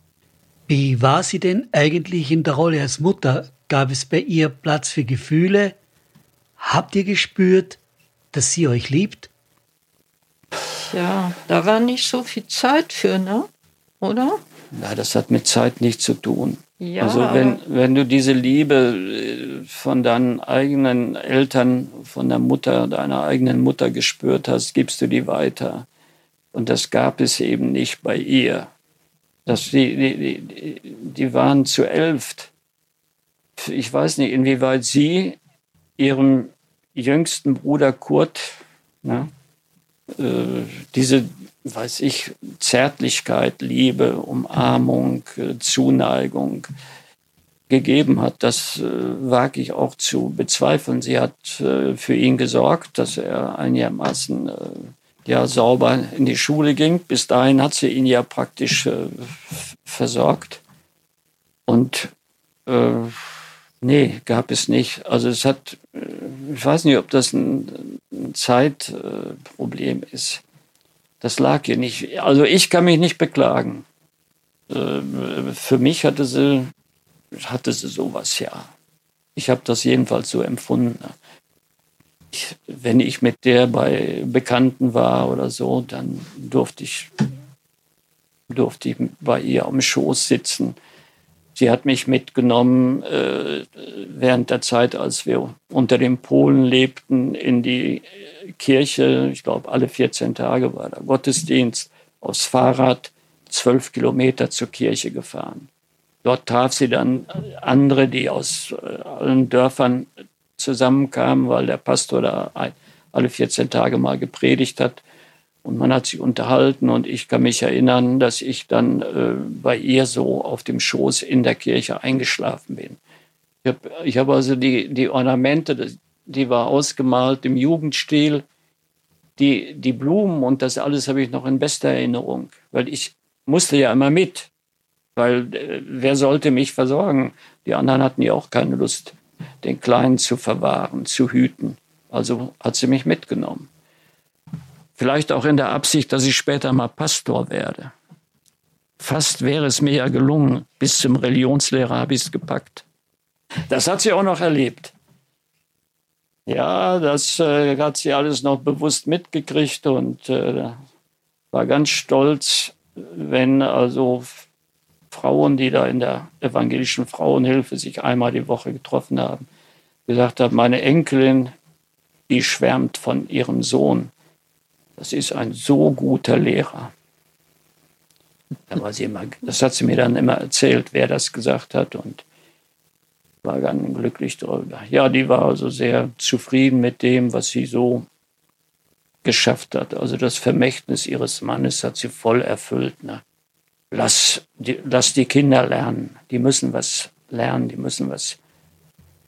Wie war sie denn eigentlich in der Rolle als Mutter? Gab es bei ihr Platz für Gefühle? Habt ihr gespürt, dass sie euch liebt? Ja, da war nicht so viel Zeit für, ne? Oder? Ja, das hat mit Zeit nichts zu tun. Ja, also wenn, wenn du diese Liebe äh, von deinen eigenen Eltern, von der Mutter, deiner eigenen Mutter gespürt hast, gibst du die weiter. Und das gab es eben nicht bei ihr. Das, die, die, die, die waren zu elft ich weiß nicht, inwieweit Sie Ihrem jüngsten Bruder Kurt ne, äh, diese, weiß ich, Zärtlichkeit, Liebe, Umarmung, äh, Zuneigung, gegeben hat, das äh, wage ich auch zu bezweifeln. Sie hat äh, für ihn gesorgt, dass er einigermaßen äh, ja, sauber in die Schule ging. Bis dahin hat sie ihn ja praktisch äh, versorgt. Und äh, nee, gab es nicht. Also es hat, äh, ich weiß nicht, ob das ein, ein Zeitproblem ist. Das lag ihr nicht. Also ich kann mich nicht beklagen. Äh, für mich hatte sie hatte sie sowas ja. Ich habe das jedenfalls so empfunden. Ich, wenn ich mit der bei Bekannten war oder so, dann durfte ich, durfte ich bei ihr am Schoß sitzen. Sie hat mich mitgenommen äh, während der Zeit, als wir unter den Polen lebten, in die Kirche. Ich glaube, alle 14 Tage war der Gottesdienst aufs Fahrrad, zwölf Kilometer zur Kirche gefahren. Dort traf sie dann andere, die aus äh, allen Dörfern zusammenkamen, weil der Pastor da alle 14 Tage mal gepredigt hat. Und man hat sich unterhalten und ich kann mich erinnern, dass ich dann äh, bei ihr so auf dem Schoß in der Kirche eingeschlafen bin. Ich habe ich hab also die, die Ornamente, die war ausgemalt im Jugendstil. Die, die Blumen und das alles habe ich noch in bester Erinnerung, weil ich musste ja immer mit weil äh, wer sollte mich versorgen? Die anderen hatten ja auch keine Lust, den Kleinen zu verwahren, zu hüten. Also hat sie mich mitgenommen. Vielleicht auch in der Absicht, dass ich später mal Pastor werde. Fast wäre es mir ja gelungen. Bis zum Religionslehrer habe ich es gepackt. Das hat sie auch noch erlebt. Ja, das äh, hat sie alles noch bewusst mitgekriegt und äh, war ganz stolz, wenn also Frauen, die da in der evangelischen Frauenhilfe sich einmal die Woche getroffen haben, gesagt haben, meine Enkelin, die schwärmt von ihrem Sohn. Das ist ein so guter Lehrer. Da war sie immer, das hat sie mir dann immer erzählt, wer das gesagt hat und war ganz glücklich darüber. Ja, die war also sehr zufrieden mit dem, was sie so geschafft hat. Also das Vermächtnis ihres Mannes hat sie voll erfüllt. Ne? Lass die, lass die Kinder lernen. Die müssen was lernen, die müssen was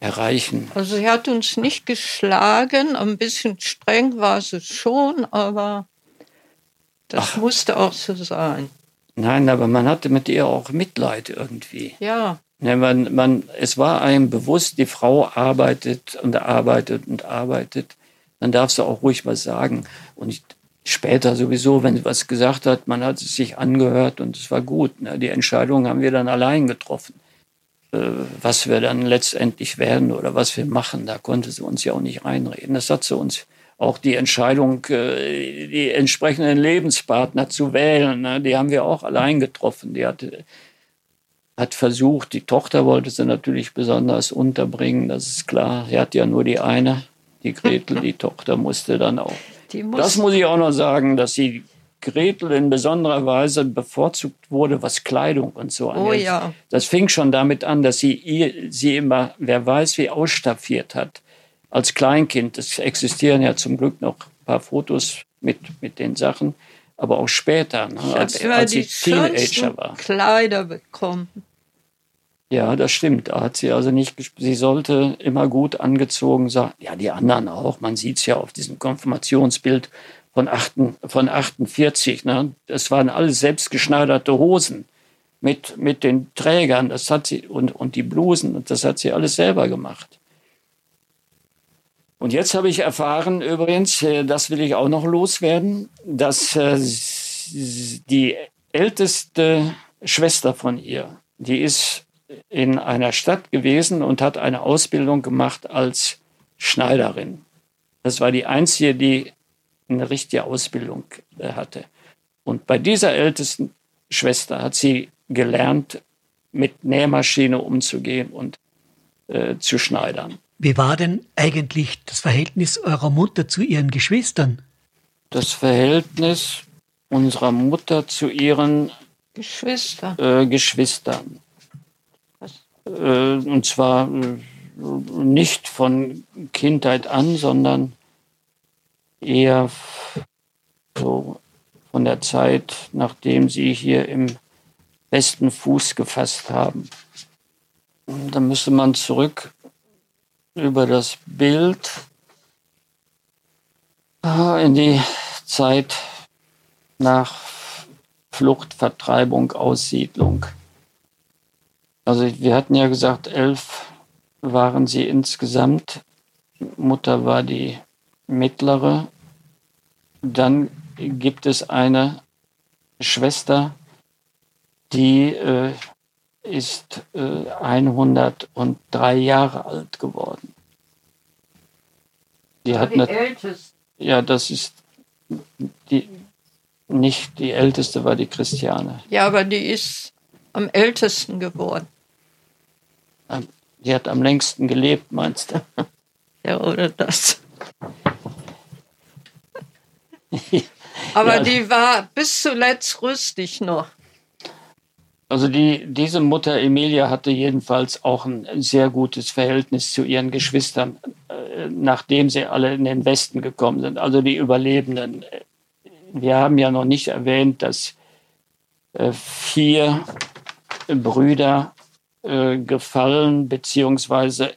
erreichen. Also sie hat uns nicht geschlagen, ein bisschen streng war sie schon, aber das Ach. musste auch so sein. Nein, aber man hatte mit ihr auch Mitleid irgendwie. Ja. ja man, man, es war einem bewusst, die Frau arbeitet und arbeitet und arbeitet. Dann darfst du auch ruhig was sagen. Und ich, später sowieso, wenn sie was gesagt hat, man hat es sich angehört und es war gut. Ne? Die Entscheidung haben wir dann allein getroffen. Äh, was wir dann letztendlich werden oder was wir machen, da konnte sie uns ja auch nicht reinreden. Das hat sie uns auch die Entscheidung, äh, die entsprechenden Lebenspartner zu wählen, ne? die haben wir auch allein getroffen. Die hatte, hat versucht, die Tochter wollte sie natürlich besonders unterbringen, das ist klar. Sie hat ja nur die eine, die Gretel, die Tochter musste dann auch das muss ich auch noch sagen, dass die Gretel in besonderer Weise bevorzugt wurde, was Kleidung und so angeht. Oh ja. Das fing schon damit an, dass sie sie immer, wer weiß, wie ausstaffiert hat. Als Kleinkind, es existieren ja zum Glück noch ein paar Fotos mit, mit den Sachen, aber auch später, ne, als, als sie Teenager war. Kleider bekommen. Ja, das stimmt. Da hat sie also nicht, sie sollte immer gut angezogen sein. Ja, die anderen auch. Man sieht es ja auf diesem Konfirmationsbild von, 8, von 48. Ne? Das waren alles selbstgeschneiderte Hosen mit, mit den Trägern. Das hat sie, und, und die Blusen. Das hat sie alles selber gemacht. Und jetzt habe ich erfahren, übrigens, äh, das will ich auch noch loswerden, dass äh, die älteste Schwester von ihr, die ist in einer Stadt gewesen und hat eine Ausbildung gemacht als Schneiderin. Das war die einzige, die eine richtige Ausbildung äh, hatte. Und bei dieser ältesten Schwester hat sie gelernt, mit Nähmaschine umzugehen und äh, zu schneidern. Wie war denn eigentlich das Verhältnis eurer Mutter zu ihren Geschwistern? Das Verhältnis unserer Mutter zu ihren Geschwister. äh, Geschwistern. Äh, und zwar äh, nicht von Kindheit an, sondern eher so von der Zeit, nachdem sie hier im besten Fuß gefasst haben. Da müsste man zurück über das Bild äh, in die Zeit nach Flucht, Vertreibung, Aussiedlung. Also wir hatten ja gesagt, elf waren sie insgesamt. Mutter war die mittlere. Dann gibt es eine Schwester, die äh, ist äh, 103 Jahre alt geworden. Die hat die älteste. Ja, das ist die, nicht die älteste, war die Christiane. Ja, aber die ist am ältesten geworden. Die hat am längsten gelebt, meinst du? Ja, oder das. aber ja. die war bis zuletzt rüstig noch. Also die, diese Mutter Emilia hatte jedenfalls auch ein sehr gutes Verhältnis zu ihren Geschwistern, äh, nachdem sie alle in den Westen gekommen sind, also die Überlebenden. Wir haben ja noch nicht erwähnt, dass äh, vier Brüder äh, gefallen, beziehungsweise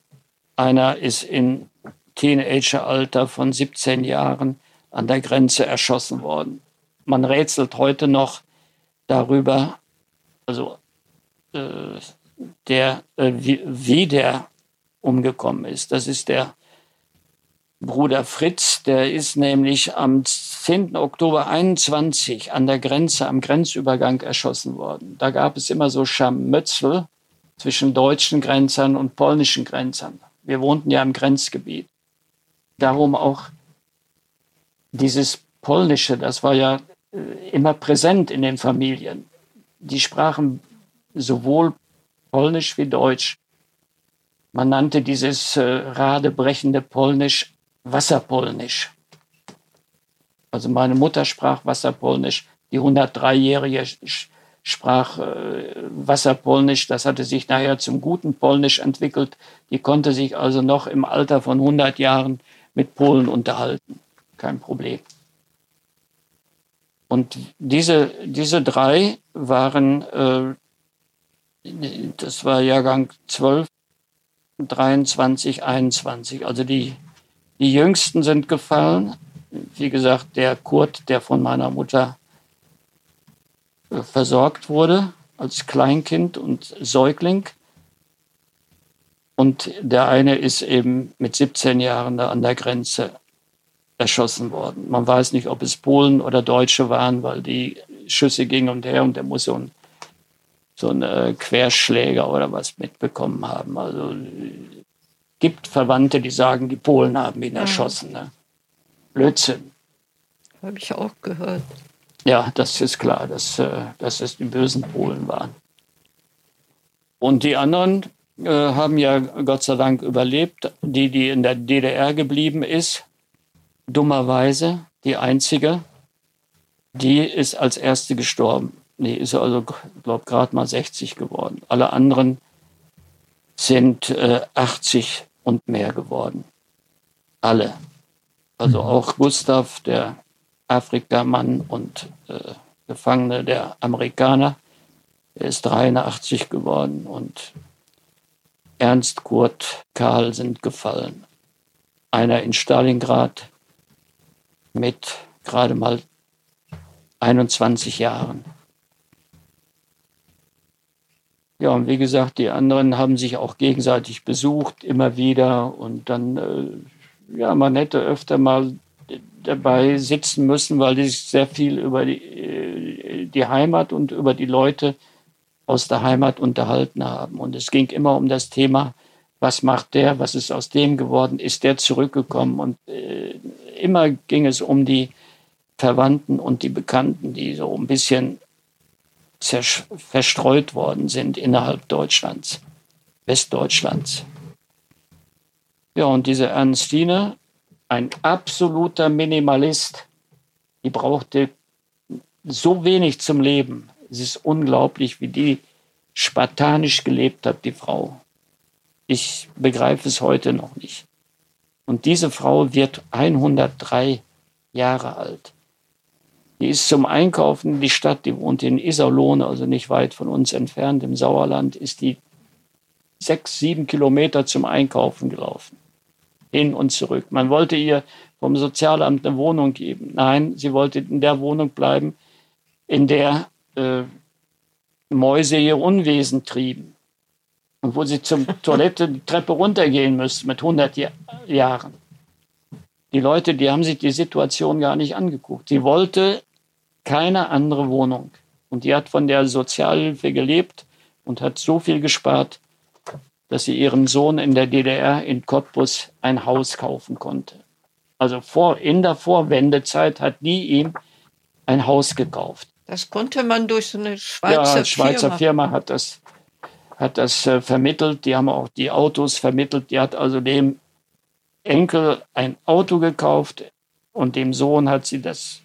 einer ist in Teenageralter von 17 Jahren an der Grenze erschossen worden. Man rätselt heute noch darüber, also äh, der, äh, wie, wie der umgekommen ist. Das ist der Bruder Fritz, der ist nämlich am 10. Oktober 21 an der Grenze, am Grenzübergang erschossen worden. Da gab es immer so Scharmützel zwischen deutschen Grenzern und polnischen Grenzern. Wir wohnten ja im Grenzgebiet. Darum auch dieses Polnische, das war ja äh, immer präsent in den Familien die sprachen sowohl Polnisch wie Deutsch. Man nannte dieses äh, radebrechende Polnisch Wasserpolnisch. Also meine Mutter sprach Wasserpolnisch, die 103-jährige sprach äh, Wasserpolnisch, das hatte sich nachher zum guten Polnisch entwickelt. Die konnte sich also noch im Alter von 100 Jahren mit Polen unterhalten. Kein Problem. Und diese, diese drei waren, äh, das war Jahrgang 12, 23, 21. Also die, die Jüngsten sind gefallen. Wie gesagt, der Kurt, der von meiner Mutter versorgt wurde als Kleinkind und Säugling. Und der eine ist eben mit 17 Jahren da an der Grenze erschossen worden. Man weiß nicht, ob es Polen oder Deutsche waren, weil die Schüsse gingen und her und der muss so ein, so ein äh, Querschläger oder was mitbekommen haben. Also gibt Verwandte, die sagen, die Polen haben ihn erschossen. Ne? Blödsinn. Habe ich auch gehört. Ja, das ist klar, dass, äh, dass es die bösen Polen waren. Und die anderen äh, haben ja Gott sei Dank überlebt. Die, die in der DDR geblieben ist, dummerweise die einzige, die ist als erste gestorben. Die ist also, glaube gerade mal 60 geworden. Alle anderen sind äh, 80 und mehr geworden. Alle. Also mhm. auch Gustav, der Afrikamann und äh, Gefangene der Amerikaner, der ist 83 geworden und Ernst, Kurt, Karl sind gefallen. Einer in Stalingrad, mit gerade mal 21 Jahren. Ja, und wie gesagt, die anderen haben sich auch gegenseitig besucht, immer wieder. Und dann, äh, ja, man hätte öfter mal dabei sitzen müssen, weil die sich sehr viel über die, äh, die Heimat und über die Leute aus der Heimat unterhalten haben. Und es ging immer um das Thema, was macht der, was ist aus dem geworden, ist der zurückgekommen. Und äh, immer ging es um die Verwandten und die Bekannten, die so ein bisschen verstreut worden sind innerhalb Deutschlands, Westdeutschlands. Ja, und diese Ernstine, ein absoluter Minimalist, die brauchte so wenig zum Leben. Es ist unglaublich, wie die spartanisch gelebt hat, die Frau. Ich begreife es heute noch nicht. Und diese Frau wird 103 Jahre alt. Die ist zum Einkaufen in die Stadt, die wohnt in Iserlohn, also nicht weit von uns entfernt, im Sauerland, ist die sechs, sieben Kilometer zum Einkaufen gelaufen. Hin und zurück. Man wollte ihr vom Sozialamt eine Wohnung geben. Nein, sie wollte in der Wohnung bleiben, in der äh, Mäuse ihr Unwesen trieben. Und wo sie zum Toilette die Treppe runtergehen müsste mit 100 Jahren. Die Leute, die haben sich die Situation gar nicht angeguckt. Sie wollte keine andere Wohnung. Und die hat von der Sozialhilfe gelebt und hat so viel gespart, dass sie ihrem Sohn in der DDR in Cottbus ein Haus kaufen konnte. Also vor, in der Vorwendezeit hat die ihm ein Haus gekauft. Das konnte man durch so eine Schweizer Firma. Ja, Schweizer Firma, Firma hat das, hat das äh, vermittelt. Die haben auch die Autos vermittelt. Die hat also dem Enkel ein Auto gekauft und dem Sohn hat sie das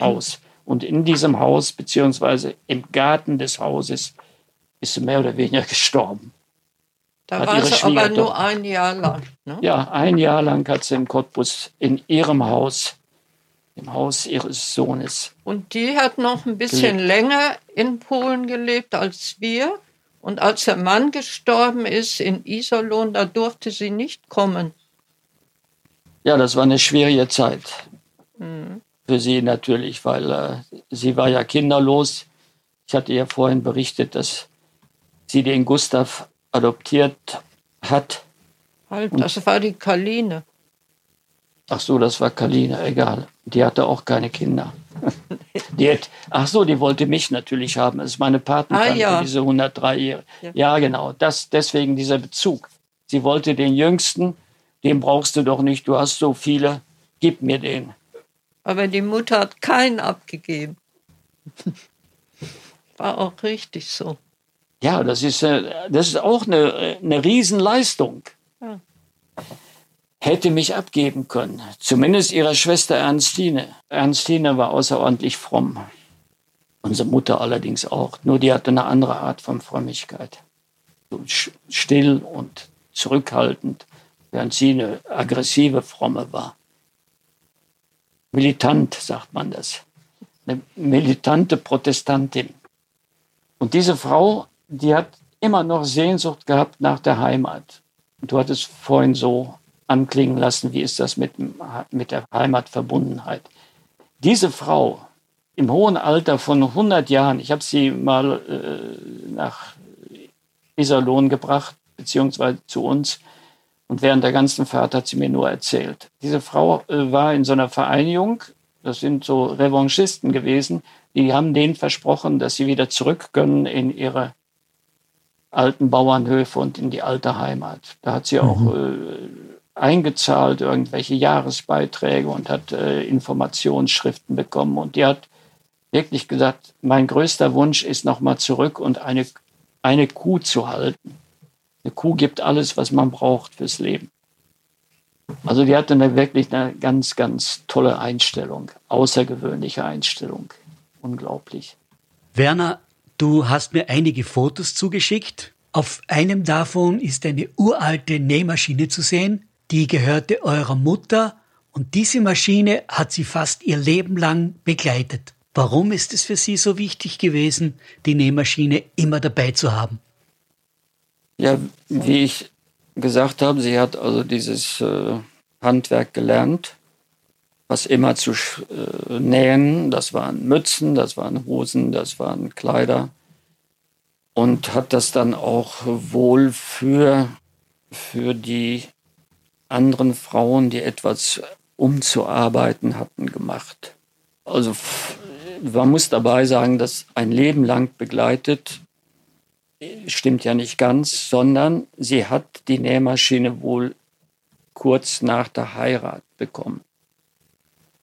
Haus. Und in diesem Haus, beziehungsweise im Garten des Hauses, ist sie mehr oder weniger gestorben. Da hat war sie aber nur ein Jahr lang. Ne? Ja, ein Jahr lang hat sie in Cottbus in ihrem Haus, im Haus ihres Sohnes. Und die hat noch ein bisschen gelebt. länger in Polen gelebt als wir. Und als der Mann gestorben ist in Iserlohn, da durfte sie nicht kommen. Ja, das war eine schwierige Zeit. Mhm. Für sie natürlich, weil äh, sie war ja kinderlos. Ich hatte ja vorhin berichtet, dass sie den Gustav adoptiert hat. Halt, das war die Kaline. Ach so, das war Kaline, egal. Die hatte auch keine Kinder. Die hat, ach so, die wollte mich natürlich haben. Das ist meine Patentante, ah, ja. diese 103 Jahre. Ja. ja, genau. Das, deswegen dieser Bezug. Sie wollte den Jüngsten, den brauchst du doch nicht, du hast so viele, gib mir den. Aber die Mutter hat keinen abgegeben. War auch richtig so. Ja, das ist, äh, das ist auch eine, eine Riesenleistung. Ja. Hätte mich abgeben können. Zumindest ihrer Schwester Ernstine. Ernstine war außerordentlich fromm. Unsere Mutter allerdings auch. Nur die hatte eine andere Art von Frömmigkeit. Still und zurückhaltend, während sie eine aggressive Fromme war. Militant, sagt man das. Eine militante Protestantin. Und diese Frau die hat immer noch Sehnsucht gehabt nach der Heimat. Du hattest vorhin so anklingen lassen, wie ist das mit, mit der Heimatverbundenheit. Diese Frau im hohen Alter von 100 Jahren, ich habe sie mal äh, nach Iserlohn gebracht, beziehungsweise zu uns, und während der ganzen Fahrt hat sie mir nur erzählt. Diese Frau äh, war in so einer Vereinigung, das sind so Revanchisten gewesen, die haben denen versprochen, dass sie wieder zurück können in ihre alten Bauernhöfe und in die alte Heimat. Da hat sie auch mhm. äh, eingezahlt, irgendwelche Jahresbeiträge und hat äh, Informationsschriften bekommen. Und die hat wirklich gesagt, mein größter Wunsch ist nochmal zurück und eine, eine Kuh zu halten. Eine Kuh gibt alles, was man braucht fürs Leben. Also die hatte eine, wirklich eine ganz, ganz tolle Einstellung, außergewöhnliche Einstellung. Unglaublich. Werner, Du hast mir einige Fotos zugeschickt. Auf einem davon ist eine uralte Nähmaschine zu sehen, die gehörte eurer Mutter und diese Maschine hat sie fast ihr Leben lang begleitet. Warum ist es für Sie so wichtig gewesen, die Nähmaschine immer dabei zu haben? Ja, wie ich gesagt habe, sie hat also dieses äh, Handwerk gelernt was immer zu äh, nähen. Das waren Mützen, das waren Hosen, das waren Kleider. Und hat das dann auch wohl für, für die anderen Frauen, die etwas umzuarbeiten hatten, gemacht. Also man muss dabei sagen, dass ein Leben lang begleitet, stimmt ja nicht ganz, sondern sie hat die Nähmaschine wohl kurz nach der Heirat bekommen.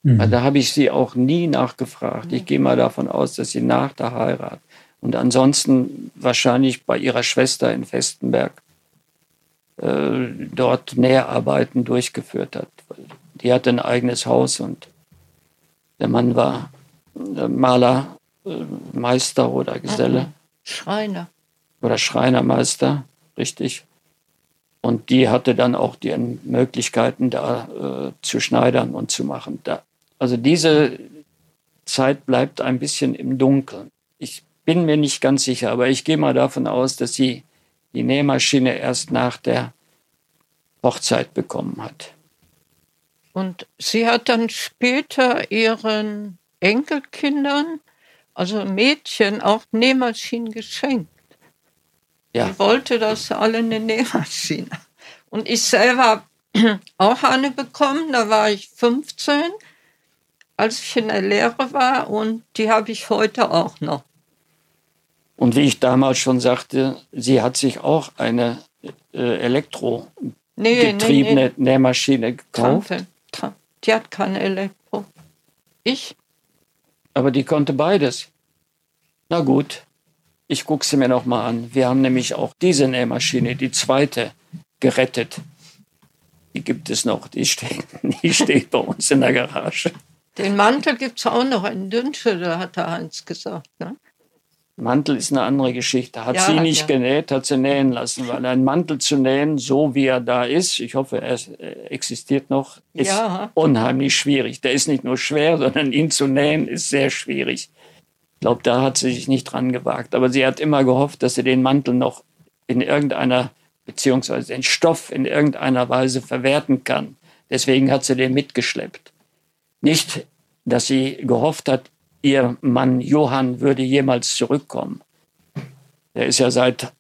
Mhm. Da habe ich sie auch nie nachgefragt. Ich gehe mal davon aus, dass sie nach der Heirat und ansonsten wahrscheinlich bei ihrer Schwester in Festenberg äh, dort Näharbeiten durchgeführt hat. Die hatte ein eigenes Haus und der Mann war äh, Maler, äh, Meister oder Geselle. Schreiner. Oder Schreinermeister, richtig. Und die hatte dann auch die Möglichkeiten, da äh, zu schneidern und zu machen. Da, also diese Zeit bleibt ein bisschen im Dunkeln. Ich bin mir nicht ganz sicher, aber ich gehe mal davon aus, dass sie die Nähmaschine erst nach der Hochzeit bekommen hat. Und sie hat dann später ihren Enkelkindern, also Mädchen, auch Nähmaschinen geschenkt. Ja. Sie wollte, dass alle eine Nähmaschine. Und ich selber auch eine bekommen, da war ich 15, als ich in der Lehre war und die habe ich heute auch noch. Und wie ich damals schon sagte, sie hat sich auch eine äh, elektrogetriebene nee, nee, nee. Nähmaschine gekauft. Tante, die hat keine Elektro. Ich? Aber die konnte beides. Na gut, ich gucke sie mir noch mal an. Wir haben nämlich auch diese Nähmaschine, die zweite, gerettet. Die gibt es noch, die steht, die steht bei uns in der Garage. Den Mantel gibt es auch noch in Dünsche, da hat der Heinz gesagt. Ne? Mantel ist eine andere Geschichte. Hat ja, sie nicht ja. genäht, hat sie nähen lassen, weil ein Mantel zu nähen, so wie er da ist, ich hoffe, er existiert noch, ist ja. unheimlich schwierig. Der ist nicht nur schwer, sondern ihn zu nähen ist sehr schwierig. Ich glaube, da hat sie sich nicht dran gewagt. Aber sie hat immer gehofft, dass sie den Mantel noch in irgendeiner, beziehungsweise den Stoff in irgendeiner Weise verwerten kann. Deswegen hat sie den mitgeschleppt. Nicht, dass sie gehofft hat, ihr Mann Johann würde jemals zurückkommen. Er ist ja seit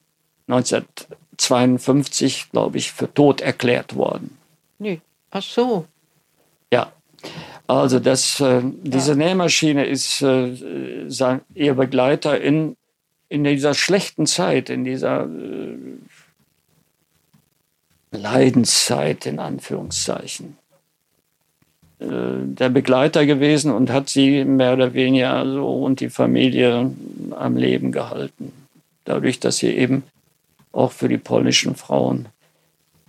1952, glaube ich, für tot erklärt worden. Nee. Ach so. Ja. Also das, äh, diese ja. Nähmaschine ist äh, sein, ihr Begleiter in, in dieser schlechten Zeit, in dieser äh, Leidenszeit in Anführungszeichen. Äh, der Begleiter gewesen und hat sie mehr oder weniger so und die Familie am Leben gehalten. Dadurch, dass sie eben auch für die polnischen Frauen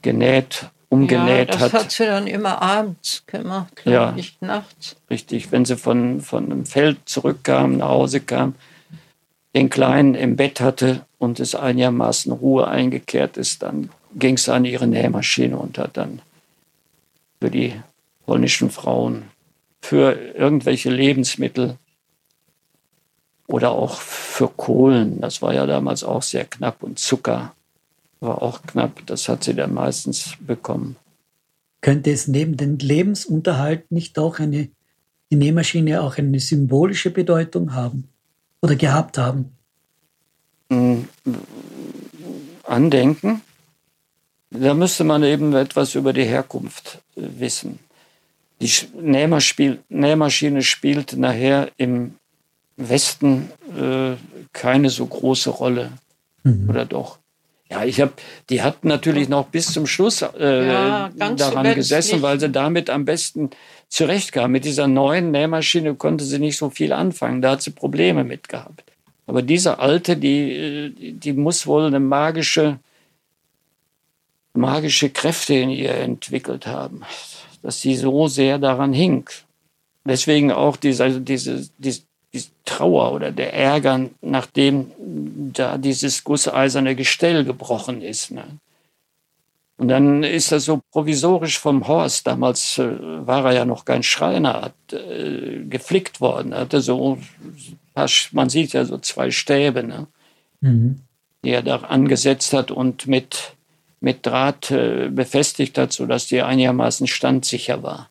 genäht, umgenäht ja, das hat. Das hat sie dann immer abends gemacht, ja, nicht nachts. Richtig, wenn sie von, von einem Feld zurückkam, nach Hause kam, den Kleinen im Bett hatte und es einigermaßen Ruhe eingekehrt ist, dann ging es an ihre Nähmaschine und hat dann für die polnischen Frauen für irgendwelche Lebensmittel oder auch für Kohlen. Das war ja damals auch sehr knapp und Zucker war auch knapp. Das hat sie dann meistens bekommen. Könnte es neben dem Lebensunterhalt nicht auch eine, die Nähmaschine auch eine symbolische Bedeutung haben oder gehabt haben? Hm, Andenken. Da müsste man eben etwas über die Herkunft wissen. Die Nähmaschine spielt nachher im Westen äh, keine so große Rolle. Mhm. Oder doch? Ja, ich habe, die hat natürlich noch bis zum Schluss äh, ja, daran gesessen, nicht. weil sie damit am besten zurechtkam. Mit dieser neuen Nähmaschine konnte sie nicht so viel anfangen. Da hat sie Probleme mit gehabt. Aber diese alte, die, äh, die muss wohl eine magische, magische Kräfte in ihr entwickelt haben dass sie so sehr daran hing. Deswegen auch diese, also diese, diese, diese Trauer oder der Ärger, nachdem da dieses gusseiserne Gestell gebrochen ist. Ne? Und dann ist er so provisorisch vom Horst, damals äh, war er ja noch kein Schreiner, hat, äh, geflickt worden. Hatte so, man sieht ja so zwei Stäbe, ne? Mhm. die er da angesetzt hat und mit mit Draht äh, befestigt hat, sodass die einigermaßen standsicher war.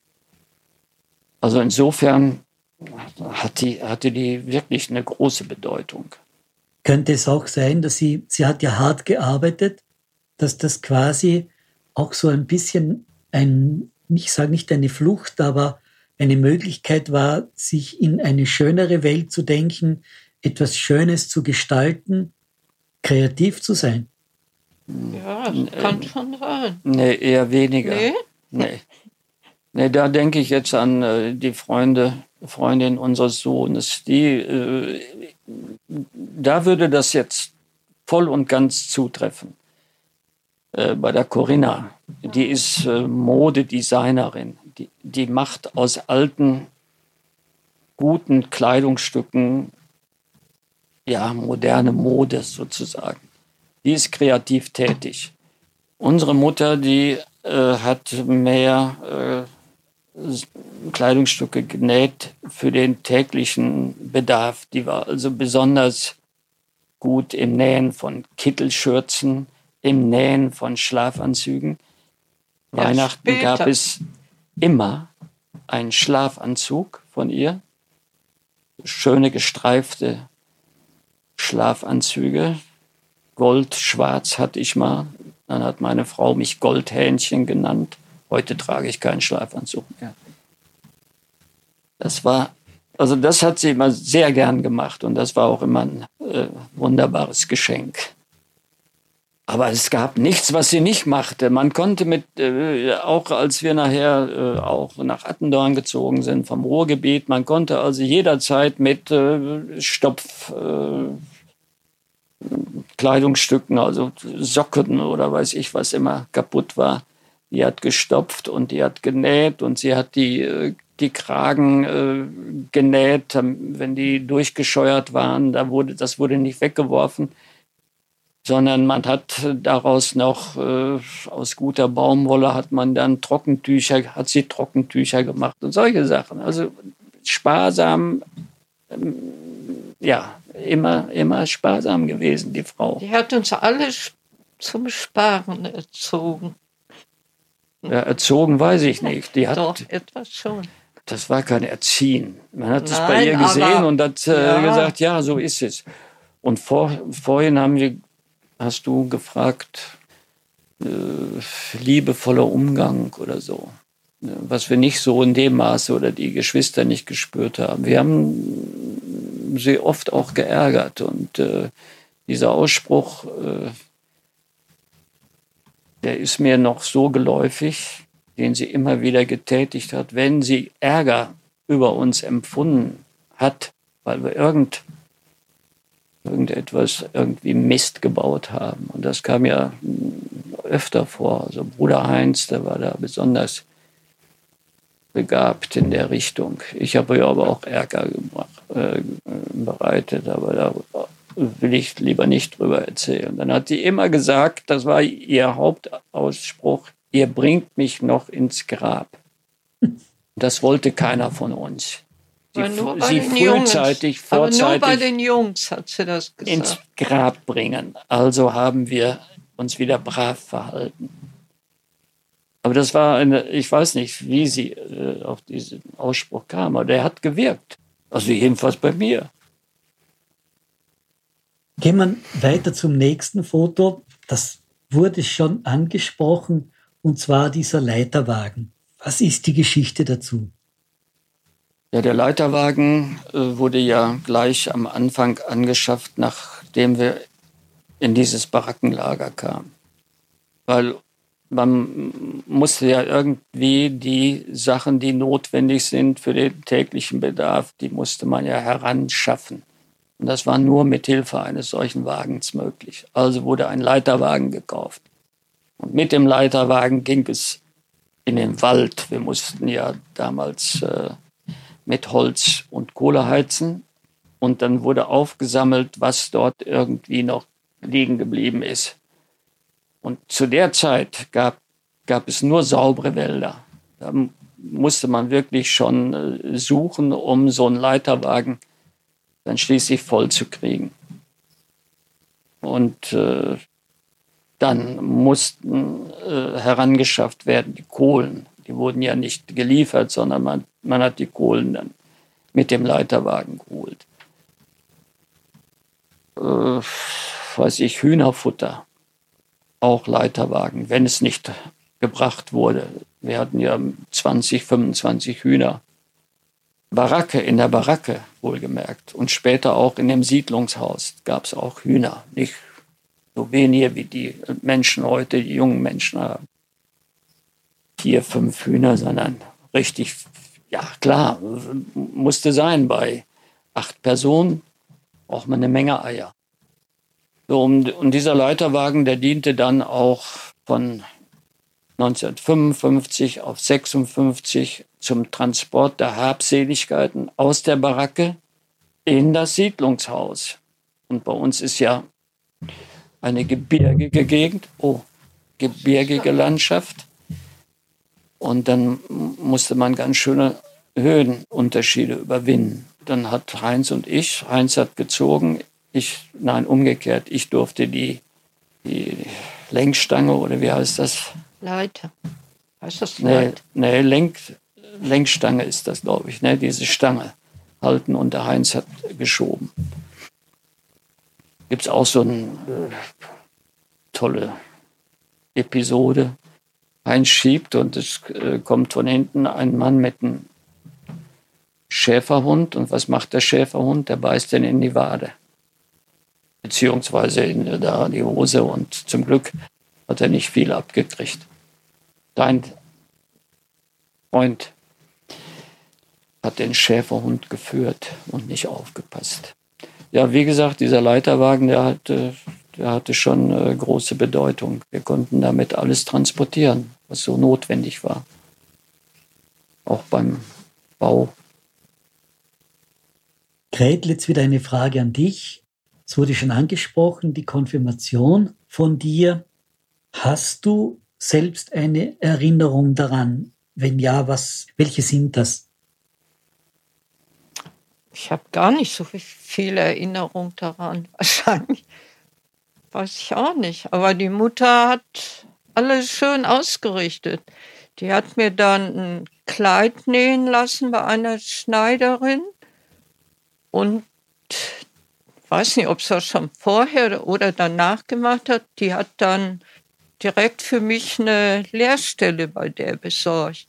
Also insofern hat die, hatte die wirklich eine große Bedeutung. Könnte es auch sein, dass sie, sie hat ja hart gearbeitet, dass das quasi auch so ein bisschen ein, ich sage nicht eine Flucht, aber eine Möglichkeit war, sich in eine schönere Welt zu denken, etwas Schönes zu gestalten, kreativ zu sein. Ja, das kann schon sein. Nee, eher weniger. Nee? Nee. Nee, da denke ich jetzt an äh, die Freunde, Freundin unseres Sohnes. Die, äh, da würde das jetzt voll und ganz zutreffen. Äh, bei der Corinna. Die ist äh, Modedesignerin. Die, die macht aus alten, guten Kleidungsstücken ja moderne Mode sozusagen die ist kreativ tätig. Unsere Mutter, die äh, hat mehr äh, Kleidungsstücke genäht für den täglichen Bedarf. Die war also besonders gut im Nähen von Kittelschürzen, im Nähen von Schlafanzügen. Ja, Weihnachten später. gab es immer einen Schlafanzug von ihr. Schöne gestreifte Schlafanzüge. Gold, schwarz hatte ich mal. Dann hat meine Frau mich Goldhähnchen genannt. Heute trage ich keinen Schlafanzug mehr. Das war, also das hat sie immer sehr gern gemacht und das war auch immer ein äh, wunderbares Geschenk. Aber es gab nichts, was sie nicht machte. Man konnte mit, äh, auch als wir nachher äh, auch nach Attendorn gezogen sind vom Ruhrgebiet, man konnte also jederzeit mit äh, Stopf, äh, Kleidungsstücken, also Socken oder weiß ich, was immer kaputt war, die hat gestopft und die hat genäht und sie hat die, äh, die Kragen äh, genäht, wenn die durchgescheuert waren. Da wurde, das wurde nicht weggeworfen sondern man hat daraus noch äh, aus guter Baumwolle hat man dann Trockentücher, hat sie Trockentücher gemacht und solche Sachen. Also sparsam, ähm, ja, immer, immer sparsam gewesen, die Frau. Die hat uns alle zum Sparen erzogen. Ja, erzogen weiß ich nicht. Die hat, Doch, etwas schon. Das war kein Erziehen. Man hat es bei ihr gesehen und hat äh, ja. gesagt, ja, so ist es. Und vor, vorhin haben wir hast du gefragt, äh, liebevoller Umgang oder so. Was wir nicht so in dem Maße oder die Geschwister nicht gespürt haben. Wir haben sie oft auch geärgert und äh, dieser Ausspruch, äh, der ist mir noch so geläufig, den sie immer wieder getätigt hat, wenn sie Ärger über uns empfunden hat, weil wir irgend irgendetwas, irgendwie Mist gebaut haben. Und das kam ja öfter vor. Also Bruder Heinz, der war da besonders begabt in der Richtung. Ich habe ja aber auch Ärger gemacht, äh, bereitet, aber da will ich lieber nicht drüber erzählen. Dann hat sie immer gesagt, das war ihr Hauptausspruch, ihr bringt mich noch ins Grab. Das wollte keiner von uns. Sie, sie frühzeitig, Jungs. vorzeitig aber nur bei den Jungs hat sie das gesagt. ins Grab bringen. Also haben wir uns wieder brav verhalten. Aber das war eine, ich weiß nicht, wie sie äh, auf diesen Ausspruch kam, aber der hat gewirkt. Also jedenfalls bei mir. Gehen wir weiter zum nächsten Foto. Das wurde schon angesprochen, und zwar dieser Leiterwagen. Was ist die Geschichte dazu? Ja, der Leiterwagen äh, wurde ja gleich am Anfang angeschafft, nachdem wir in dieses Barackenlager kamen. Weil man musste ja irgendwie die Sachen, die notwendig sind für den täglichen Bedarf, die musste man ja heranschaffen. Und das war nur mit Hilfe eines solchen Wagens möglich. Also wurde ein Leiterwagen gekauft. Und mit dem Leiterwagen ging es in den Wald. Wir mussten ja damals äh, mit Holz und Kohle heizen. Und dann wurde aufgesammelt, was dort irgendwie noch liegen geblieben ist. Und zu der Zeit gab, gab es nur saubere Wälder. Da musste man wirklich schon äh, suchen, um so einen Leiterwagen dann schließlich voll zu kriegen. Und äh, dann mussten äh, herangeschafft werden die Kohlen. Die wurden ja nicht geliefert, sondern man, man hat die Kohlen dann mit dem Leiterwagen geholt. Äh, weiß ich, Hühnerfutter, auch Leiterwagen, wenn es nicht gebracht wurde. Wir hatten ja 20, 25 Hühner. Baracke, in der Baracke wohlgemerkt. Und später auch in dem Siedlungshaus gab es auch Hühner. Nicht so wenige wie die Menschen heute, die jungen Menschen haben vier, fünf Hühner, sondern richtig, ja klar, musste sein. Bei acht Personen braucht man eine Menge Eier. So, und, und dieser Leiterwagen, der diente dann auch von 1955 auf 56 zum Transport der Habseligkeiten aus der Baracke in das Siedlungshaus. Und bei uns ist ja eine gebirgige Gegend, oh, gebirgige Landschaft. Und dann musste man ganz schöne Höhenunterschiede überwinden. Dann hat Heinz und ich, Heinz hat gezogen, ich, nein, umgekehrt, ich durfte die, die Lenkstange oder wie heißt das? Leiter. Heißt das Leiter? Nee, nee Lenk, Lenkstange ist das, glaube ich, ne? diese Stange halten und der Heinz hat geschoben. Gibt es auch so eine äh, tolle Episode. Heinz schiebt und es äh, kommt von hinten ein Mann mit einem Schäferhund. Und was macht der Schäferhund? Der beißt den in die Wade. Beziehungsweise in die Hose. Und zum Glück hat er nicht viel abgekriegt. Dein Freund hat den Schäferhund geführt und nicht aufgepasst. Ja, wie gesagt, dieser Leiterwagen, der hatte, der hatte schon äh, große Bedeutung. Wir konnten damit alles transportieren, was so notwendig war. Auch beim Bau. Gretel, jetzt wieder eine Frage an dich. Es wurde schon angesprochen, die Konfirmation von dir. Hast du selbst eine Erinnerung daran? Wenn ja, was, welche sind das? Ich habe gar nicht so viel Erinnerung daran. Wahrscheinlich. Weiß ich auch nicht. Aber die Mutter hat alles schön ausgerichtet. Die hat mir dann ein Kleid nähen lassen bei einer Schneiderin. Und weiß nicht, ob sie das schon vorher oder danach gemacht hat. Die hat dann direkt für mich eine Lehrstelle bei der besorgt.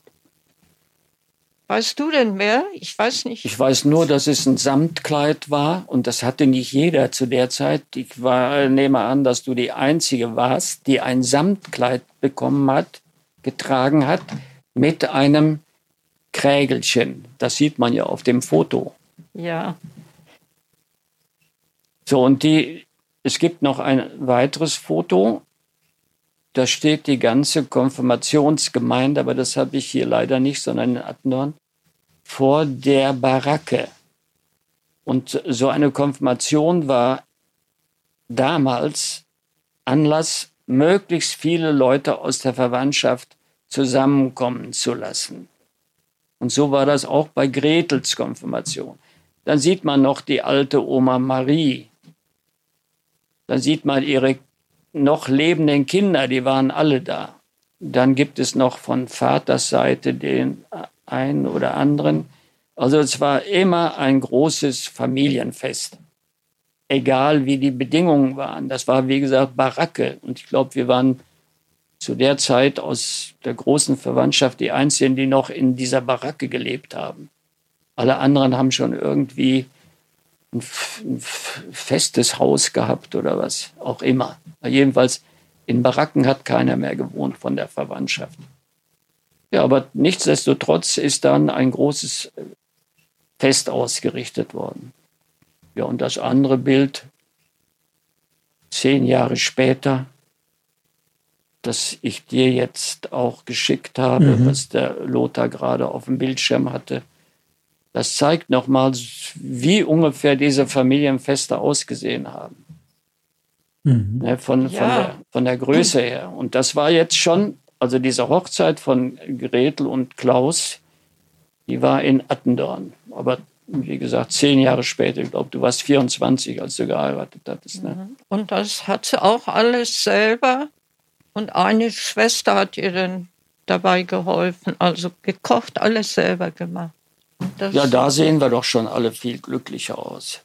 Weißt du denn mehr? Ich weiß nicht. Ich weiß nur, dass es ein Samtkleid war und das hatte nicht jeder zu der Zeit. Ich war, nehme an, dass du die Einzige warst, die ein Samtkleid bekommen hat, getragen hat, mit einem Krägelchen. Das sieht man ja auf dem Foto. Ja. So, und die, es gibt noch ein weiteres Foto. Da steht die ganze Konfirmationsgemeinde, aber das habe ich hier leider nicht, sondern in Attendorn vor der Baracke. Und so eine Konfirmation war damals Anlass, möglichst viele Leute aus der Verwandtschaft zusammenkommen zu lassen. Und so war das auch bei Gretels Konfirmation. Dann sieht man noch die alte Oma Marie. Dann sieht man ihre noch lebenden Kinder, die waren alle da. Dann gibt es noch von Vaters Seite den einen oder anderen. Also es war immer ein großes Familienfest, egal wie die Bedingungen waren. Das war, wie gesagt, Baracke. Und ich glaube, wir waren zu der Zeit aus der großen Verwandtschaft die Einzigen, die noch in dieser Baracke gelebt haben. Alle anderen haben schon irgendwie ein, festes Haus gehabt oder was auch immer. Jedenfalls in Baracken hat keiner mehr gewohnt von der Verwandtschaft. Ja, aber nichtsdestotrotz ist dann ein großes Fest ausgerichtet worden. Ja, und das andere Bild, zehn Jahre später, das ich dir jetzt auch geschickt habe, mhm. was der Lothar gerade auf dem Bildschirm hatte, das zeigt nochmal, wie ungefähr diese Familienfeste ausgesehen haben. Mhm. Ne, von, ja. von, der, von der Größe her. Und das war jetzt schon also diese Hochzeit von Gretel und Klaus, die war in Attendorn. Aber wie gesagt, zehn Jahre später, ich glaube, du warst 24, als du geheiratet hattest. Ne? Mhm. Und das hat sie auch alles selber. Und eine Schwester hat ihr dann dabei geholfen. Also gekocht, alles selber gemacht. Ja, da sehen wir doch schon alle viel glücklicher aus.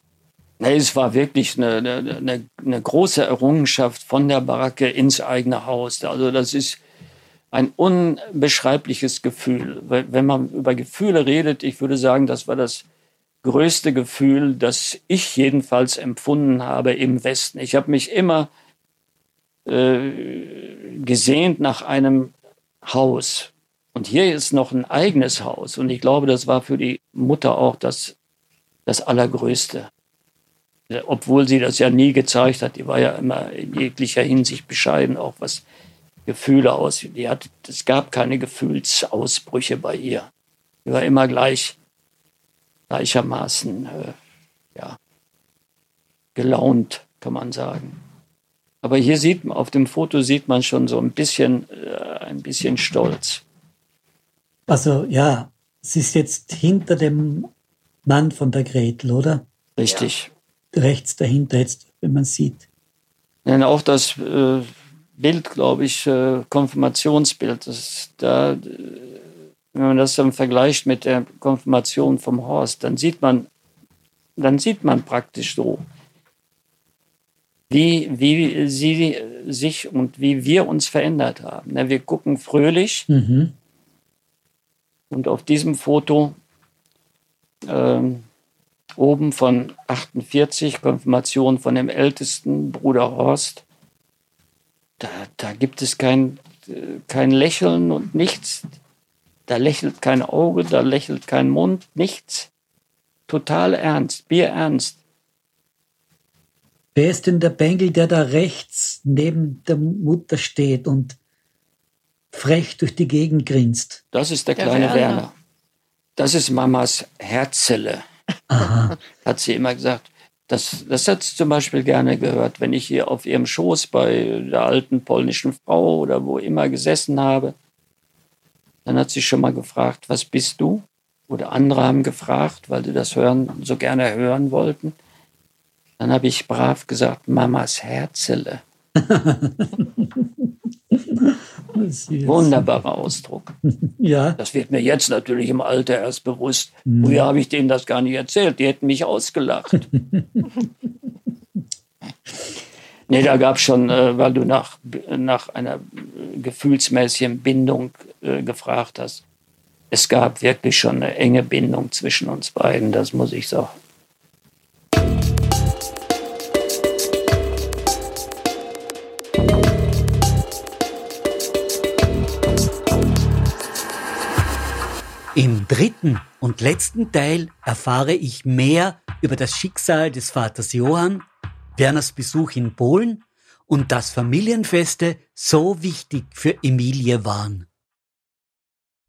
Nee, es war wirklich eine, eine, eine große Errungenschaft von der Baracke ins eigene Haus. Also das ist ein unbeschreibliches Gefühl. Wenn man über Gefühle redet, ich würde sagen, das war das größte Gefühl, das ich jedenfalls empfunden habe im Westen. Ich habe mich immer äh, gesehnt nach einem Haus. Und hier ist noch ein eigenes Haus. Und ich glaube, das war für die Mutter auch das, das Allergrößte. Obwohl sie das ja nie gezeigt hat. Die war ja immer in jeglicher Hinsicht bescheiden, auch was Gefühle aus. Die hat, es gab keine Gefühlsausbrüche bei ihr. Sie war immer gleich, gleichermaßen, äh, ja, gelaunt, kann man sagen. Aber hier sieht man, auf dem Foto sieht man schon so ein bisschen, äh, ein bisschen Stolz. Also, ja, es ist jetzt hinter dem Mann von der Gretel, oder? Richtig. Ja. Rechts dahinter jetzt, wenn man sieht. Denn auch das, äh, Bild, glaube ich, äh, Konfirmationsbild. Das, da, äh, wenn man das dann vergleicht mit der Konfirmation vom Horst, dann sieht man, dann sieht man praktisch so, wie, wie sie sich und wie wir uns verändert haben. Wir gucken fröhlich mhm. Und auf diesem Foto ähm, oben von 48, Konfirmation von dem ältesten Bruder Horst, da, da gibt es kein, kein Lächeln und nichts. Da lächelt kein Auge, da lächelt kein Mund, nichts. Total ernst, bierernst. Wer ist denn der Bengel, der da rechts neben der Mutter steht und frech durch die Gegend grinst? Das ist der, der kleine Werner. Werner. Das ist Mamas Herzelle, hat sie immer gesagt. Das, das hat sie zum Beispiel gerne gehört, wenn ich hier auf ihrem Schoß bei der alten polnischen Frau oder wo immer gesessen habe. Dann hat sie schon mal gefragt, was bist du? Oder andere haben gefragt, weil sie das hören, so gerne hören wollten. Dann habe ich brav gesagt, Mamas Herzele. Wunderbarer Ausdruck. Ja. Das wird mir jetzt natürlich im Alter erst bewusst. Mhm. Früher habe ich denen das gar nicht erzählt. Die hätten mich ausgelacht. nee, da gab es schon, äh, weil du nach, nach einer gefühlsmäßigen Bindung äh, gefragt hast. Es gab wirklich schon eine enge Bindung zwischen uns beiden, das muss ich sagen. Im dritten und letzten Teil erfahre ich mehr über das Schicksal des Vaters Johann, Werners Besuch in Polen und dass Familienfeste so wichtig für Emilie waren.